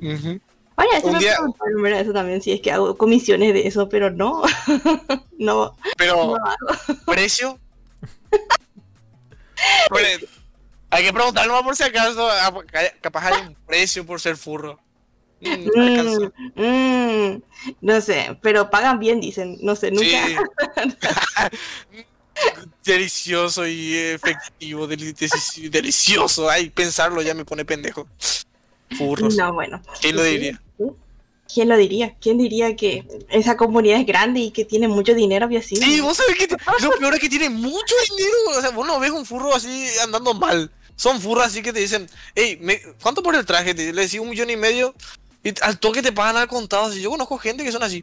Ujú. Oye, eso me día- ¿verdad? Eso también, si es que hago comisiones de eso, pero no. no, Pero, no. ¿precio? Bueno, hay que preguntar nomás por si acaso. ah, Capaz hay un precio por ser furro. Mm. Mm, mm, no sé, pero pagan bien, dicen. No sé, nunca. Sí. delicioso y efectivo, deli- deli- delicioso. Ay, pensarlo ya me pone pendejo. Furros. No, bueno. ¿Quién lo diría? ¿Quién lo diría? ¿Quién diría que esa comunidad es grande y que tiene mucho dinero? Había sido. Sí, vos sabés que te- lo peor es que tiene mucho dinero. O sea, vos no ves un furro así andando mal. Son furros así que te dicen, hey, me- ¿cuánto por el traje? Te, le decís un millón y medio y al toque te pagan al contado. Así, yo conozco gente que son así.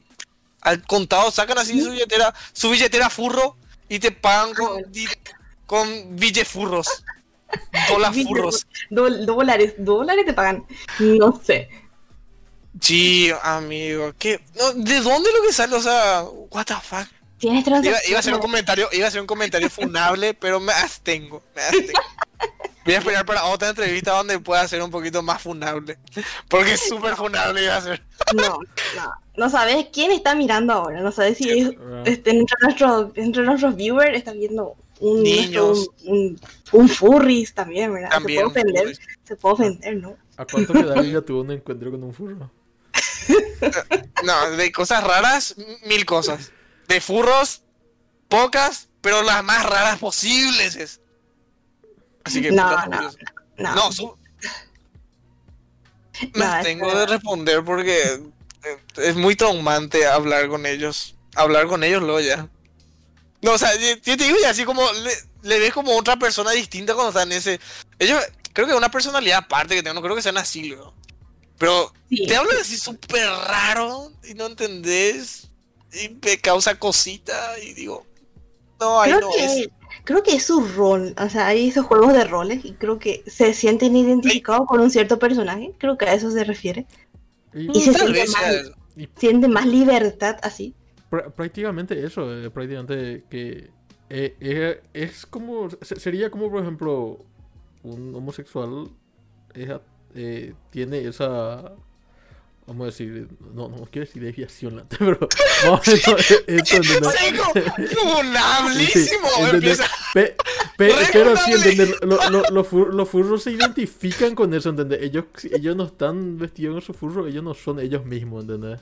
Al contado sacan así su billetera, su billetera furro y te pagan con, di- con billefurros. Hola, furros. Dólares, dólares te pagan. No sé. Sí, amigo. ¿Qué? No, ¿De dónde lo que sale? O sea, what the fuck. Tienes Iba, iba a ser un comentario, iba a ser un comentario funable, pero me abstengo, me abstengo. Voy a esperar para otra entrevista donde pueda ser un poquito más funable. Porque es súper funable iba a ser. No, no. No sabes quién está mirando ahora. No sabes si es- este, entre, nuestros, entre nuestros viewers está viendo un, Niños. un, un, un furries también, ¿verdad? También. Se puede ofender, furries. se puede ofender, ¿no? ¿A cuánto que David ya tuvo un encuentro con un furro? No, de cosas raras, mil cosas. De furros, pocas, pero las más raras posibles es. Así que, No, no, curioso. No, No, su- me No, tengo de responder porque eh, es muy traumante hablar con ellos. Hablar con ellos luego ya. No, o sea, yo yo te digo ya así como le, le ves como otra persona distinta cuando están en ese. Ellos, creo que es una personalidad aparte que tengo, no creo que sean así, luego. Pero sí. te hablan así súper raro y no entendés y me causa cosita y digo, no, ahí creo, no que, es. creo que es su rol, o sea, hay esos juegos de roles y creo que se sienten identificados con un cierto personaje, creo que a eso se refiere. Y, Y se Tal siente y Sienten más libertad así. Pr- prácticamente eso, eh, prácticamente que eh, eh, es como, se- sería como por ejemplo un homosexual eh, tiene esa, vamos a decir, no, no quiero decir desviación, pero vamos a pero sí. ¿entendés? Lo- lo- los fur- los furros se identifican con eso, ¿entendés? Ellos, ellos no están vestidos en su furro, ellos no son ellos mismos, ¿entendés?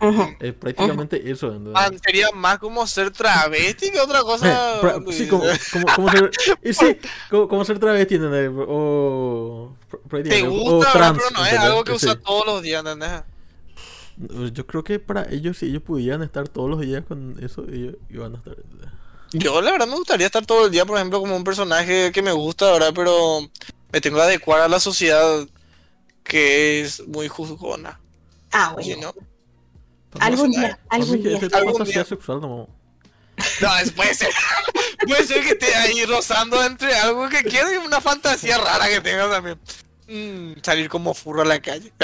Ujú. Es prácticamente eso, ¿entendés? Ah, sería más como ser travesti que otra Eh, cosa. pra- sí, como, como, como ser, y sí, como, como ser travesti, ¿entendés? O, pr- Te o gusta, trans, pero no es ¿entendés? algo que Sí. usas todos los días, ¿entendés? Yo creo que para ellos, si ellos pudieran estar todos los días con eso, ellos iban a estar. ¿entendés? Yo la verdad me gustaría estar todo el día, por ejemplo, como un personaje que me gusta, ¿verdad? Pero me tengo que adecuar a la sociedad que es muy juzgona. Ah, ¿sí, bueno. no? Algún día, algún día. Algún día. sexual, no. No, es- puede ser. puede ser que esté ahí rozando entre algo que quiero y una fantasía rara que tenga también. Mm, salir como furro a la calle.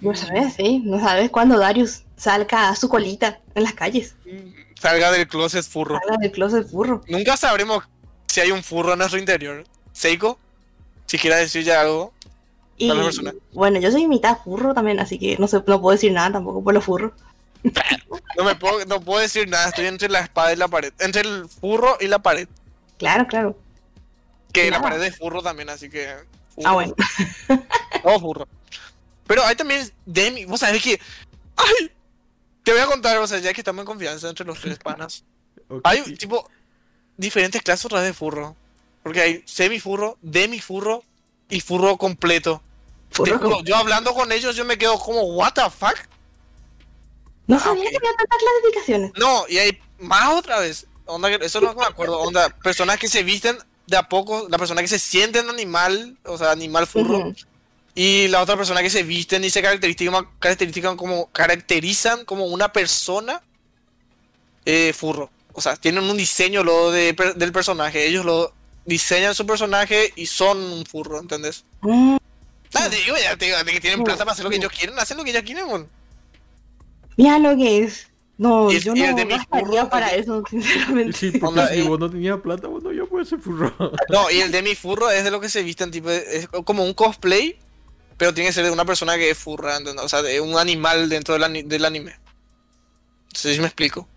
No sabes, sí. No sabes cuándo Darius salga a su colita en las calles. Mm, Salga del closet furro. Salga del closet furro. Nunca sabremos si hay un furro en nuestro interior. Seiko, si quieras decir ya algo. Y Tal persona. bueno, yo soy mitad furro también, así que no sé, no puedo decir nada tampoco por los furros. No me puedo, no puedo decir nada, estoy entre la espada y la pared. Entre el furro y la pared. Claro, claro. Que la pared es furro también, así que. furro, Ah, bueno. Todo furro. Pero hay también Demi, vos sabés que. ¡Ay! Te voy a contar, o sea, ya que estamos en confianza entre los tres panas. Hay tipo diferentes clases otra vez de furro. Porque hay semi-furro, demi-furro y furro completo. Te juro, yo hablando con ellos, yo me quedo como, ¿What the fuck? No Ah, sabía que había tantas clasificaciones. No, y hay más otra vez. Onda eso no me acuerdo. Onda, personas que se visten de a poco, la persona que se sienten animal, o sea, animal furro, y la otra persona que se visten y se caracterizan, caracterizan como, caracterizan como una persona eh, furro. O sea, tienen un diseño luego de, del personaje. Ellos lo diseñan su personaje y son un furro, ¿entendés? Mm, Ah, te digo, ya te digo, de que tienen plata para hacer lo que ellos quieren, hacen lo que ellos quieren, weón. mira lo que es. No, Y el- yo no de gastaría para eso, sinceramente. Sí, porque Onda, si eh. vos no tenías plata, bueno, yo puedo ser furro. No, y el de mi furro es de lo que se visten, tipo, es como un cosplay, pero tiene que ser de una persona que es furra, ¿entendés? O sea, de un animal dentro del, ani- del anime. No sé si me explico.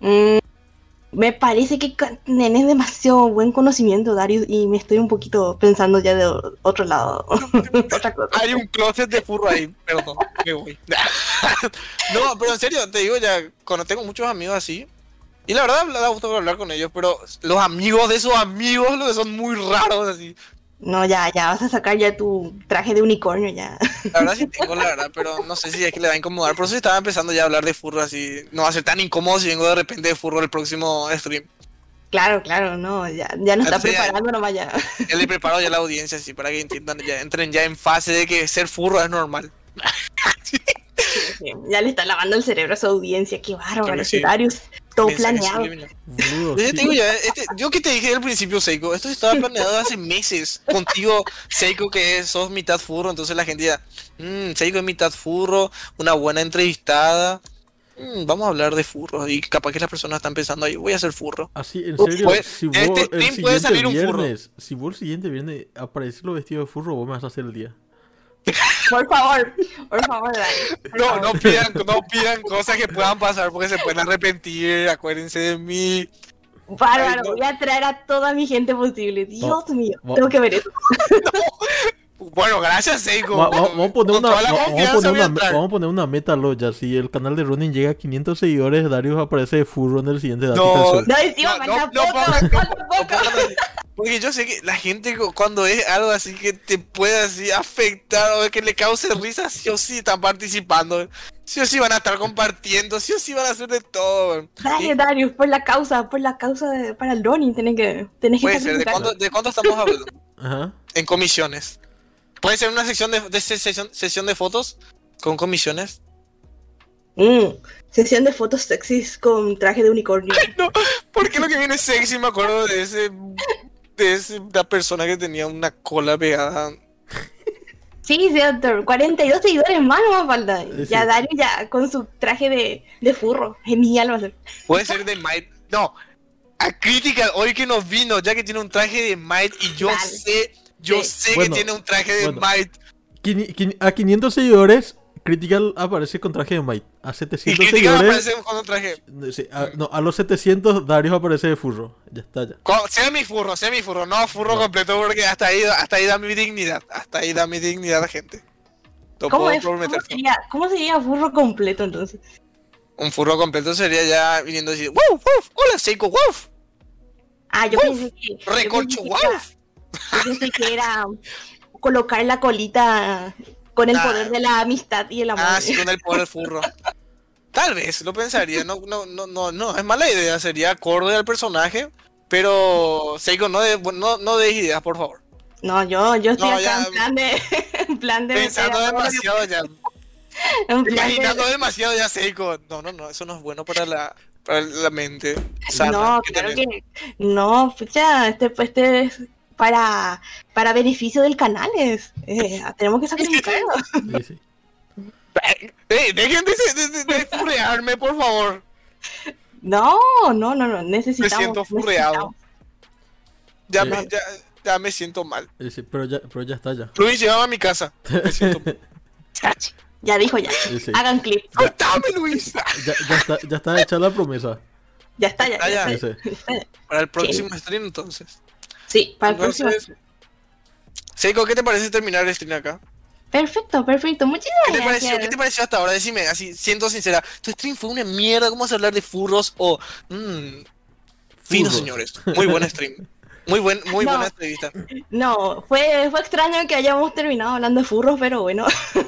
Mm, me parece que tenés demasiado buen conocimiento, Darius, y me estoy un poquito pensando ya de otro lado. Hay un closet de furro ahí, perdón, me voy. no, pero en serio, te digo ya, cuando tengo muchos amigos así, y la verdad me da gusto hablar con ellos, pero los amigos de esos amigos los que son muy raros así. No, ya, ya vas a sacar ya tu traje de unicornio, ya. La verdad sí tengo, la verdad, pero no sé si es que le va a incomodar. Por eso estaba empezando ya a hablar de furro así. No va a ser tan incómodo si vengo de repente de furro el próximo stream. Claro, claro, no, ya, ya nos está Sí, ya. preparando nomás ya. Ya le preparo ya la audiencia así para que entiendan, ya entren ya en fase de que ser furro es normal. Ya le está lavando el cerebro a su audiencia, qué bárbaro, sí. Todo planeado. sí. te digo ya, este- yo que te dije al principio, Seiko, esto estaba planeado hace meses. Contigo, Seiko, que sos mitad furro, entonces la gente ya, mmm, Seiko es mitad furro, una buena entrevistada. Mm, vamos a hablar de furros y capaz que las personas están pensando ahí, voy a ser furro. Así, en serio, puede- si vos este el stream siguiente puede salir un furro. viernes, si vos el siguiente viernes apareces lo vestido de furro, vos me vas a hacer el día. Por favor, por favor, Dani. por No, favor. no pidan, no pidan cosas que puedan pasar porque se pueden arrepentir, acuérdense de mí. Bárbaro, Ay, no. voy a traer a toda mi gente posible. Dios mío, tengo que ver eso. Bueno, gracias, Seiko. Va- va- vamos, a poner una, vamos, a poner una, meta, Loya. Si el canal de Ronin llega a 500 seguidores, Darius aparece de furro en el siguiente No. No, No, no, Porque yo sé que la gente cu- cuando es algo así que te puede así afectar o que le cause risa, sí o sí están participando. Sí o sí van a estar compartiendo, sí o sí van a hacer de todo. Dale, Darius, por la causa, por la causa de, para el Ronin, tenés que, tenés que Puede ser, ¿de cuánto, ¿de cuánto estamos hablando? Ajá. En comisiones. Puede ser una sección de, de se- sesión, sesión de fotos con comisiones. Mm, sesión de fotos sexys con traje de unicornio. No, porque lo que viene sexy me acuerdo de ese ese, la persona que tenía una cola pegada. Sí, cierto, 42 seguidores más no me falta. Sí. Ya Darius ya con su traje de, de furro. Genial va a ser. Puede ser de Might. No. A crítica hoy que nos vino, ya que tiene un traje de Might y yo sé, yo Sí. sé Bueno, que tiene un traje de bueno. Might. A 500 seguidores, Critical aparece con traje de Might. A Y 700 crítica me seguidores. aparece con un traje. sí, a, no, a los 700, Darius aparece de furro. Ya está, ya. Co- Sea mi furro, sea mi furro, no furro No. completo porque hasta ahí, hasta ahí da mi dignidad. Hasta ahí da mi dignidad, gente. Lo ¿Cómo, puedo es? ¿Cómo, sería, ¿Cómo sería furro completo entonces? Un furro completo sería ya viniendo así. ¡Woof, woof! ¡Hola, Seiko! ¡Woof! Ah, yo pensé que. ¡Recorcho! ¡Woof! Yo pensé que era colocar la colita con el Ah. poder de la amistad y el amor. Ah, sí, con el poder del furro. Tal vez, lo pensaría. No, no, no, no, no, es mala idea. Sería acorde al personaje. Pero, Seiko, no de, no, no des ideas, por favor. No, yo, yo estoy No, acá ya- en plan de. En plan de. Pensando demasiado ya. de- Imaginando demasiado ya, Seiko. No, no, no, eso no es bueno para la, para la mente sana. No, que claro que. No, pucha, este, este es para, para beneficio del canal. Es, eh, tenemos que sacrificarlo. Sí, sí. Eh, dejen de, de, de- de furrearme, por favor. No, no, no, no. Necesitamos. siento furreado. Ya, Sí. me, ya, ya me siento mal. Sí, sí, pero, ya, pero ya está, ya. Luis, llévame a mi casa. Me siento mal. Ya dijo ya. Sí, sí. Hagan clip. ¡Soltame, Luis! Ya, ya está, ya está hecha la promesa. Ya está, ya. Ya ya. está. Sí, sí. Ya está. Para el próximo stream, entonces. Sí, para el próximo. Seiko, ¿qué te parece terminar el stream acá? Perfecto, perfecto. Muchísimas ¿Qué te, gracias. pareció, ¿Qué te pareció hasta ahora? Decime, así, siendo sincera. ¿Tu stream fue una mierda? ¿Cómo vas a hablar de furros? O. Mmm. Fino, Furros. señores. Muy buen stream. Muy, buen, muy No. buena entrevista. No, fue, fue extraño que hayamos terminado hablando de furros, pero bueno.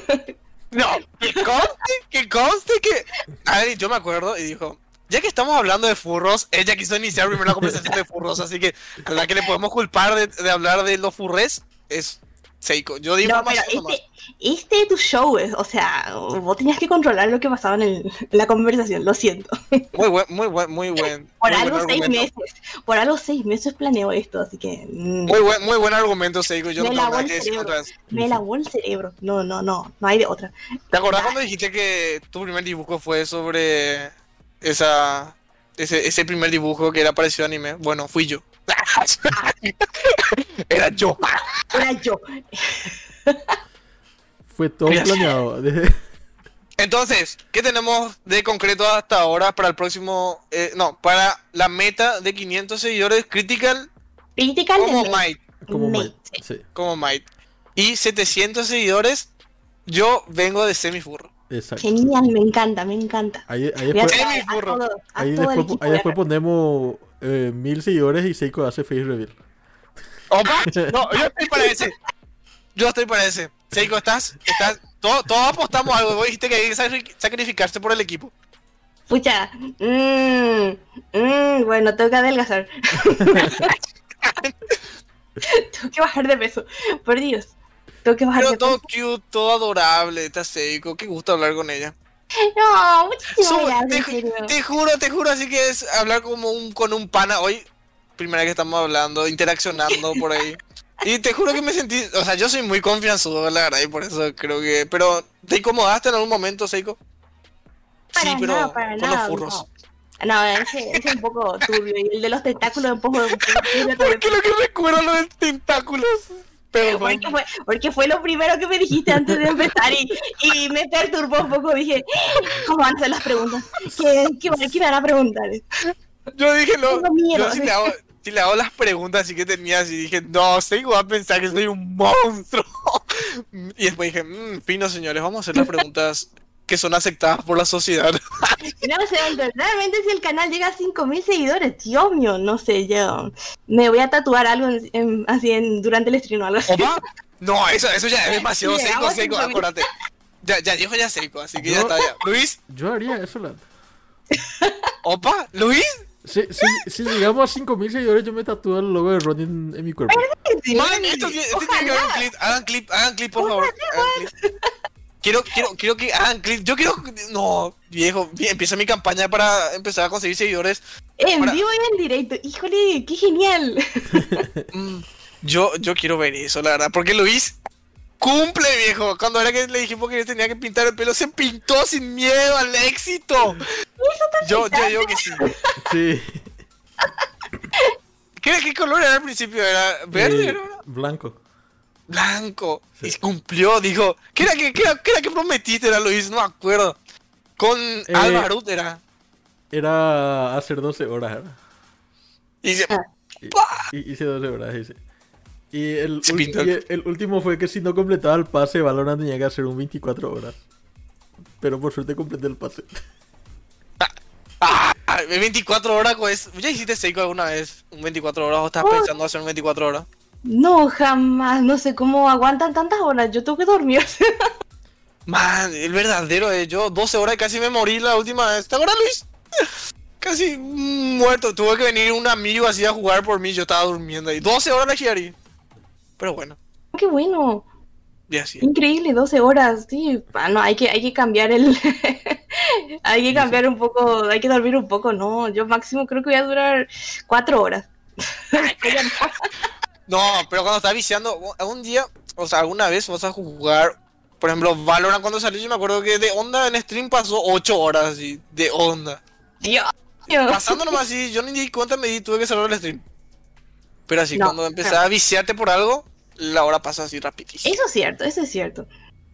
No, que conste, que conste que. Adri, yo me acuerdo y dijo. Ya que estamos hablando de furros, ella quiso iniciar primero la conversación de furros, así que a la que le podemos culpar de, de hablar de los furres es Seiko. Yo di No, pero este, este es tu show, es- o sea, vos tenías que controlar lo que pasaba en, el- en la conversación, lo siento. Muy buen, muy buen, muy buen. Por muy buen algo seis argumento. meses, por algo seis meses planeo esto, así que mm, Muy buen, muy buen argumento, Seiko. Yo Me no tengo lavó nada el que decir cerebro. contra eso. me lavó el cerebro. No, no, no, no hay de otra. ¿Te acordás cuando dijiste que tu primer dibujo fue sobre esa ese, ese primer dibujo que era parecido a anime? Bueno, fui yo. era yo. Era yo. Fue todo Mira. planeado. Entonces, ¿qué tenemos de concreto hasta ahora para el próximo? eh, no, para la meta de 500 seguidores critical Critical como de Might, Como. Sí, como Might. Y 700 seguidores, yo vengo de semifurro. Exacto. Genial, me encanta, me encanta. Ahí, ahí a después, a todo, a ahí después, ahí ponemos eh, mil seguidores y Seiko hace face reveal. ¿Opa? No, yo estoy para ese. Yo estoy para ese. Seiko, ¿estás? ¿Estás? Todos todo apostamos algo. Vos dijiste que hay que sacri- sacrificarse por el equipo. Pucha, mmm, mmm, bueno, tengo que adelgazar. tengo que bajar de peso, por Dios. Tengo que bajar Pero todo cute, todo adorable, está Seiko. Qué gusto hablar con ella. No, muchísimas gracias, te, juro, te juro, así que es hablar como un, con un pana hoy. Primera vez que estamos hablando, interaccionando por ahí. Y te juro que me sentí, o sea, yo soy muy confianzudo, la verdad, y por eso creo que... Pero, ¿te incomodaste en algún momento, Seiko? Para sí, pero nada, para con nada, los furros. no. No, ese, ese es un poco turbio. Y el de los tentáculos un poco, un poco turbio también. Porque lo que recuerdo lo de tentáculos. Pero Porque fue, porque fue lo primero que me dijiste antes de empezar y, y me perturbó un poco. Dije, ¿cómo van a ser las preguntas? ¿Qué, qué, qué me van a preguntar? yo dije, no, yo si le, hago, si le hago las preguntas así que tenía, así dije, no, Seiko va a pensar que soy un monstruo. Y después dije, mmm, fino señores, vamos a hacer las preguntas que son aceptadas por la sociedad. No sé, realmente si el canal llega a 5000 seguidores, Dios mío, no sé, yo me voy a tatuar algo en- en- así en, durante el stream o algo así. ¿Opa? No, eso, eso ya es demasiado Sí, Seiko, a- acuérdate. Ya, ya dijo ya Seiko, así que ya está ya. Luis, Yo haría eso. ¿opa? ¿Luis? Si, si, si llegamos a 5000 seguidores, yo me tatúo el logo de Ronnie en, en mi cuerpo. Man, esto tiene que haber un clip. Hagan clip, hagan clip, por favor. hagan clip. Quiero, quiero, quiero que hagan clip. Yo quiero. No, viejo, empieza mi campaña para empezar a conseguir seguidores. En Ahora- vivo y en directo, híjole, qué genial. Mm, yo, yo quiero ver eso, la verdad. Porque Luis cumple, viejo. Cuando era que le dijimos que tenía que pintar el pelo, se pintó sin miedo al éxito. Yo, yo digo que sí. Sí. ¿Qué, qué color era al principio? ¿Era verde? Eh, ¿Era blanco. Blanco. Sí. Y cumplió, dijo. ¿Qué era que, qué era, qué era que prometiste, era Luis? No me acuerdo. Con Eh, Alvarut era. Era hacer 12 horas, ¿verdad? Y dice, Y- y- hice 12 horas, hice. Y el, Se y el- el último fue que si no completaba el pase, Valorant tenía que hacer un 24 horas. Pero por suerte completé el pase. ah, 24 horas, pues. ¿Ya hiciste Seiko alguna vez? ¿Un 24 horas o estás pensando hacer un 24 horas? No, jamás, no sé cómo aguantan tantas horas, yo tengo que dormir. Man, el verdadero, eh. Yo 12 horas y casi me morí la última vez. ¿Te acuerdas, Luis? Casi mm, muerto. Tuve que venir un amigo así a jugar por mí. Yo estaba durmiendo ahí. 12 horas la Giari. Pero bueno, Qué bueno, ya sí. increíble, 12 horas, sí. Ah, no, hay que, hay que cambiar el... hay que cambiar un poco, hay que dormir un poco, no, yo máximo creo que voy a durar 4 horas. No, pero cuando estás viciando, algún día, o sea, alguna vez vas a jugar, por ejemplo, Valorant cuando salió, yo me acuerdo que de onda en stream pasó 8 horas así, de onda. Dios. Pasando nomás así, yo ni di cuenta, me di, tuve que cerrar el stream. Pero así, No, cuando empecé a viciarte por algo, la hora pasa así rapidísimo. Eso es cierto, eso es cierto.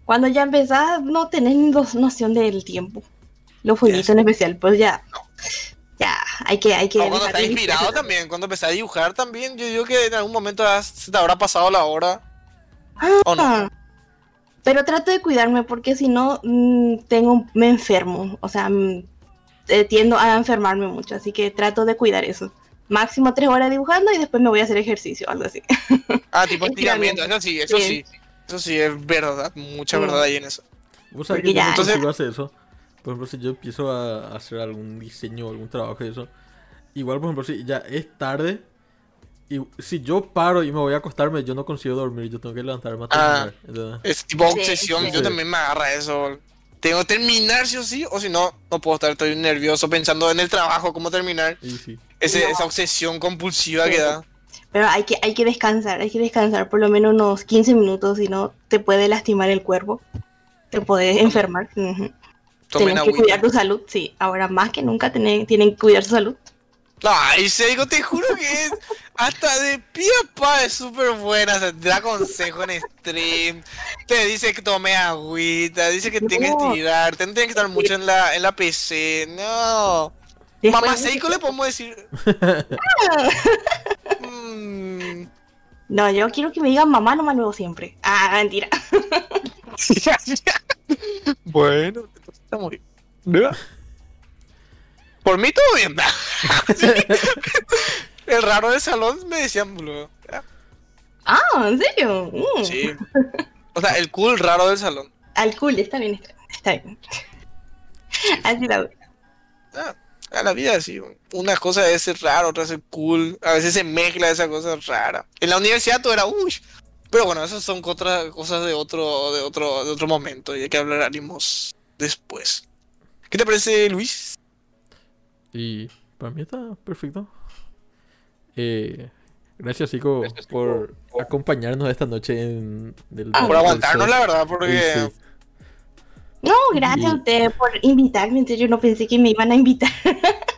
Cuando ya empezás, no tenés ni dos- noción del tiempo. Los jueguitos en especial, pues ya. Ya, hay que, hay que. O cuando estás inspirado también, cuando empecé a dibujar también, yo digo que en algún momento has- se te habrá pasado la hora. ¿O no? Ah, Pero trato de cuidarme porque si no, mm, tengo, me enfermo. O sea, mm, eh, tiendo a enfermarme mucho, así que trato de cuidar eso. Máximo tres horas dibujando y después me voy a hacer ejercicio, algo así. Ah, tipo Estiramiento. eso sí, eso sí. Sí. Eso sí, es verdad, mucha verdad ahí en eso. ¿Vos sabés que ya- Entonces- hacer eso? Por ejemplo, si yo empiezo a hacer algún diseño o algún trabajo de eso, igual, por ejemplo, si ya es tarde, y si yo paro y me voy a acostarme, yo no consigo dormir, yo tengo que levantarme a Ah. terminar. ¿entendés? Es tipo Sí, obsesión, sí. yo también me agarra eso. Tengo que terminar sí o sí, o si no, no puedo estar, estoy nervioso pensando en el trabajo, cómo terminar. Y sí. Ese- No. Esa obsesión compulsiva Sí. que da. Pero hay que, hay que descansar, hay que descansar por lo menos unos 15 minutos, si no te puede lastimar el cuerpo, te puede enfermar. Ujú. Tomen Tienes que agüita. cuidar tu salud, sí. Ahora más que nunca tienen, tienen que cuidar su salud. Ay, Seiko, te juro que es hasta de pie pa es súper buena. O sea, te da consejo en stream. Te dice que tome agüita. Dice que tienes que No. estirarte. No tienes que estar mucho en la, en la PC. No. Después- Mamá Seiko le podemos decir. Mm. No, yo quiero que me digan mamá nomás luego siempre. Ah, mentira. bueno, bien. ¿Verdad? Por mí todo bien. El raro del salón me decían, boludo. Ah, ¿en serio? Mm. Sí. O sea, el cool raro del salón. Al cool, está bien, está, está bien. Así la Ah, a la vida sí. Una cosa es ser raro, otra es ser cool. A veces se mezcla esa cosa rara. En la universidad todo era uy. Pero bueno, esas son otras cosas de otro, de otro, de otro momento y de que hablaremos después. ¿Qué te parece, Luis? Y para mí está perfecto. Eh, gracias, Chico, por acompañarnos esta noche en Ah, Por aguantarnos, la verdad, porque. Sí. No, gracias a ustedes por invitarme. en serio, no pensé que me iban a invitar.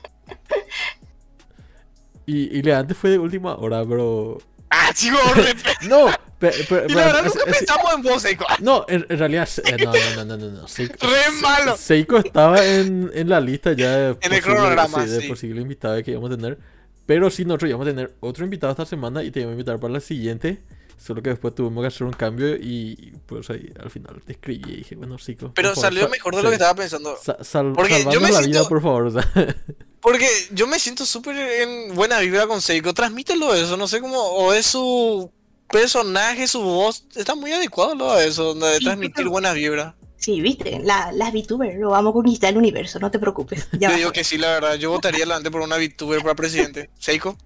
Y, y le antes fue de última hora, pero. ¡Ah, chico! re- No, pe- pe- y la verdad, es- nunca es- pensamos en vos, Seiko. no, en, en realidad, eh, no, no, no, no, no. Seiko, Re malo. Seiko estaba en, en la lista ya de En el posible- cronograma, sí, de sí. posible invitado que íbamos a tener. Pero sí, nosotros íbamos a tener otro invitado esta semana y te íbamos a invitar para la siguiente. Solo que después tuvimos que hacer un cambio y pues ahí al final te escribí y dije, bueno, Seiko. Pero favor, salió sa- mejor de sí, lo que estaba pensando. sa- sal- Porque yo me la siento- vida, por favor. o sea. Porque yo me siento súper en buena vibra con Seiko. Transmítelo eso, no sé cómo. O es su personaje, su voz. Está muy adecuado lo de eso, de Sí, transmitir pero- buena vibra. Sí, viste, la, las VTubers lo vamos a conquistar el universo, no te preocupes. Ya Yo digo que sí, la verdad. Yo votaría adelante por una VTuber para presidente. Seiko,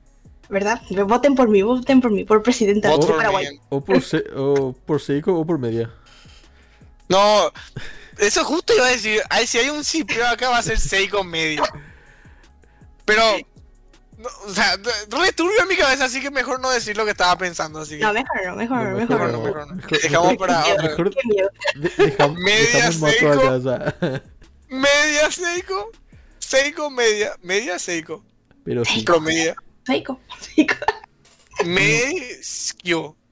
¿verdad? Voten por mí, voten por mí, por presidenta de Paraguay. o, por Se- o por Seiko o por media. No, eso justo iba a decir. Ay, si hay un cipio acá va a ser Seiko medio. Pero. no, o sea, re turbio en mi cabeza, así que mejor no decir lo que estaba pensando. Así que. No, mejor no, mejor, No, mejor, mejor no. mejor no. mejor- Dejamos para. Mejor Qué miedo. de- dejamos, Media dejamos Seiko. acá, o sea. Media Seiko. Seiko media. Media Seiko. Pero sí. Promedia. Psycho, psycho. Medio.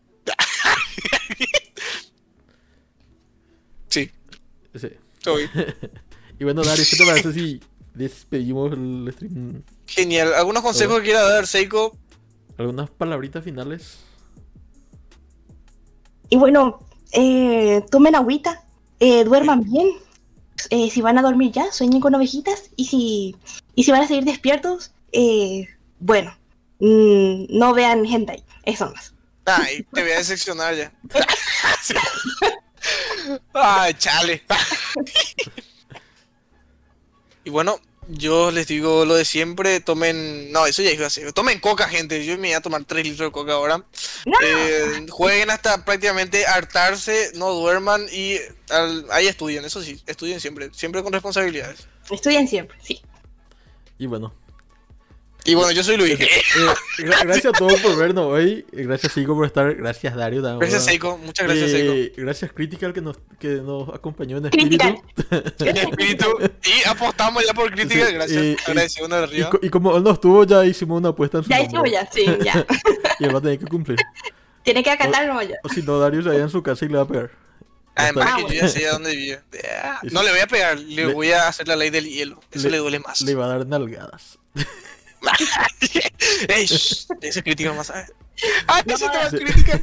Sí, sí. estoy. Y bueno, Darius, ¿qué te parece si despedimos el stream? Genial. ¿Algunos consejos que quiera dar, Seiko? ¿Algunas palabritas finales? Y bueno, eh, tomen agüita, eh, duerman bien. Eh, si van a dormir ya, sueñen con ovejitas. Y si, y si van a seguir despiertos, eh, bueno, mm, no vean hentai. Eso más. Ay, te voy a decepcionar ya. Ay, chale. y bueno, yo les digo lo de siempre, tomen... No, eso ya iba a ser. Tomen coca, gente. Yo me voy a tomar 3 litros de coca ahora. No, Eh, jueguen hasta prácticamente hartarse, no duerman y al- ahí estudien, eso sí, estudien siempre, siempre con responsabilidades. estudien siempre, sí. Y bueno, Y bueno, yo soy Luis. eh, gra- gracias a todos por vernos hoy. eh, Gracias, Sigo, por estar. Gracias, Dario. también, Gracias. Seiko, muchas gracias, Seiko. Eh, gracias, Critical, que nos, que nos acompañó en espíritu. Critical. En espíritu. Y apostamos ya por crítica, Sí, gracias. y- Agradecido de Y, arriba. y como él no estuvo, ya hicimos una apuesta en su Ya hicimos ya, sí, ya. Y él va a tener que cumplir. Tiene que acatar nomás ya. O si no, Dario se vaya en su casa y le va a pegar. Además Ah, que bueno. yo ya sé a dónde vive. No le voy a pegar, le Le- voy a hacer la ley del hielo. Eso le, duele más. Le va a dar nalgadas. Ese crítica más. Ah, Ah, que se te va a Sí. crítica.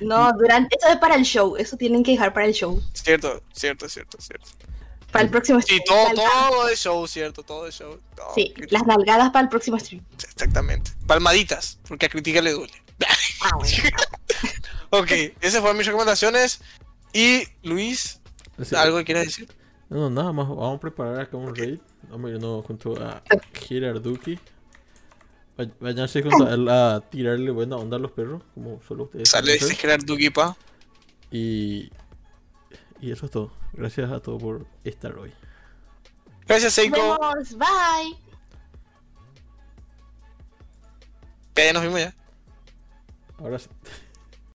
No, durante, eso es para el show, eso tienen que dejar para el show. Cierto, cierto, cierto, cierto. Para el próximo Sí, stream. todo, Nalgadas. todo de show, cierto, todo de show. todo Sí, crítica. las nalgadas para el próximo stream. Exactamente. Palmaditas, porque a crítica le duele. Ah, bueno. ok, esas fueron mis recomendaciones. Y Luis, ¿algo que quieras decir? No, no, nada más. Vamos a preparar acá un raid. Vamos a irnos junto a Girarduki. Váyanse junto a él a tirarle buena onda a los perros, como solo ustedes. Sale ese Gerard Duquipa. Y, y eso es todo. Gracias a todos por estar hoy. Gracias, Seiko. Nos vemos, bye. Ya nos vimos ya. Ahora sí.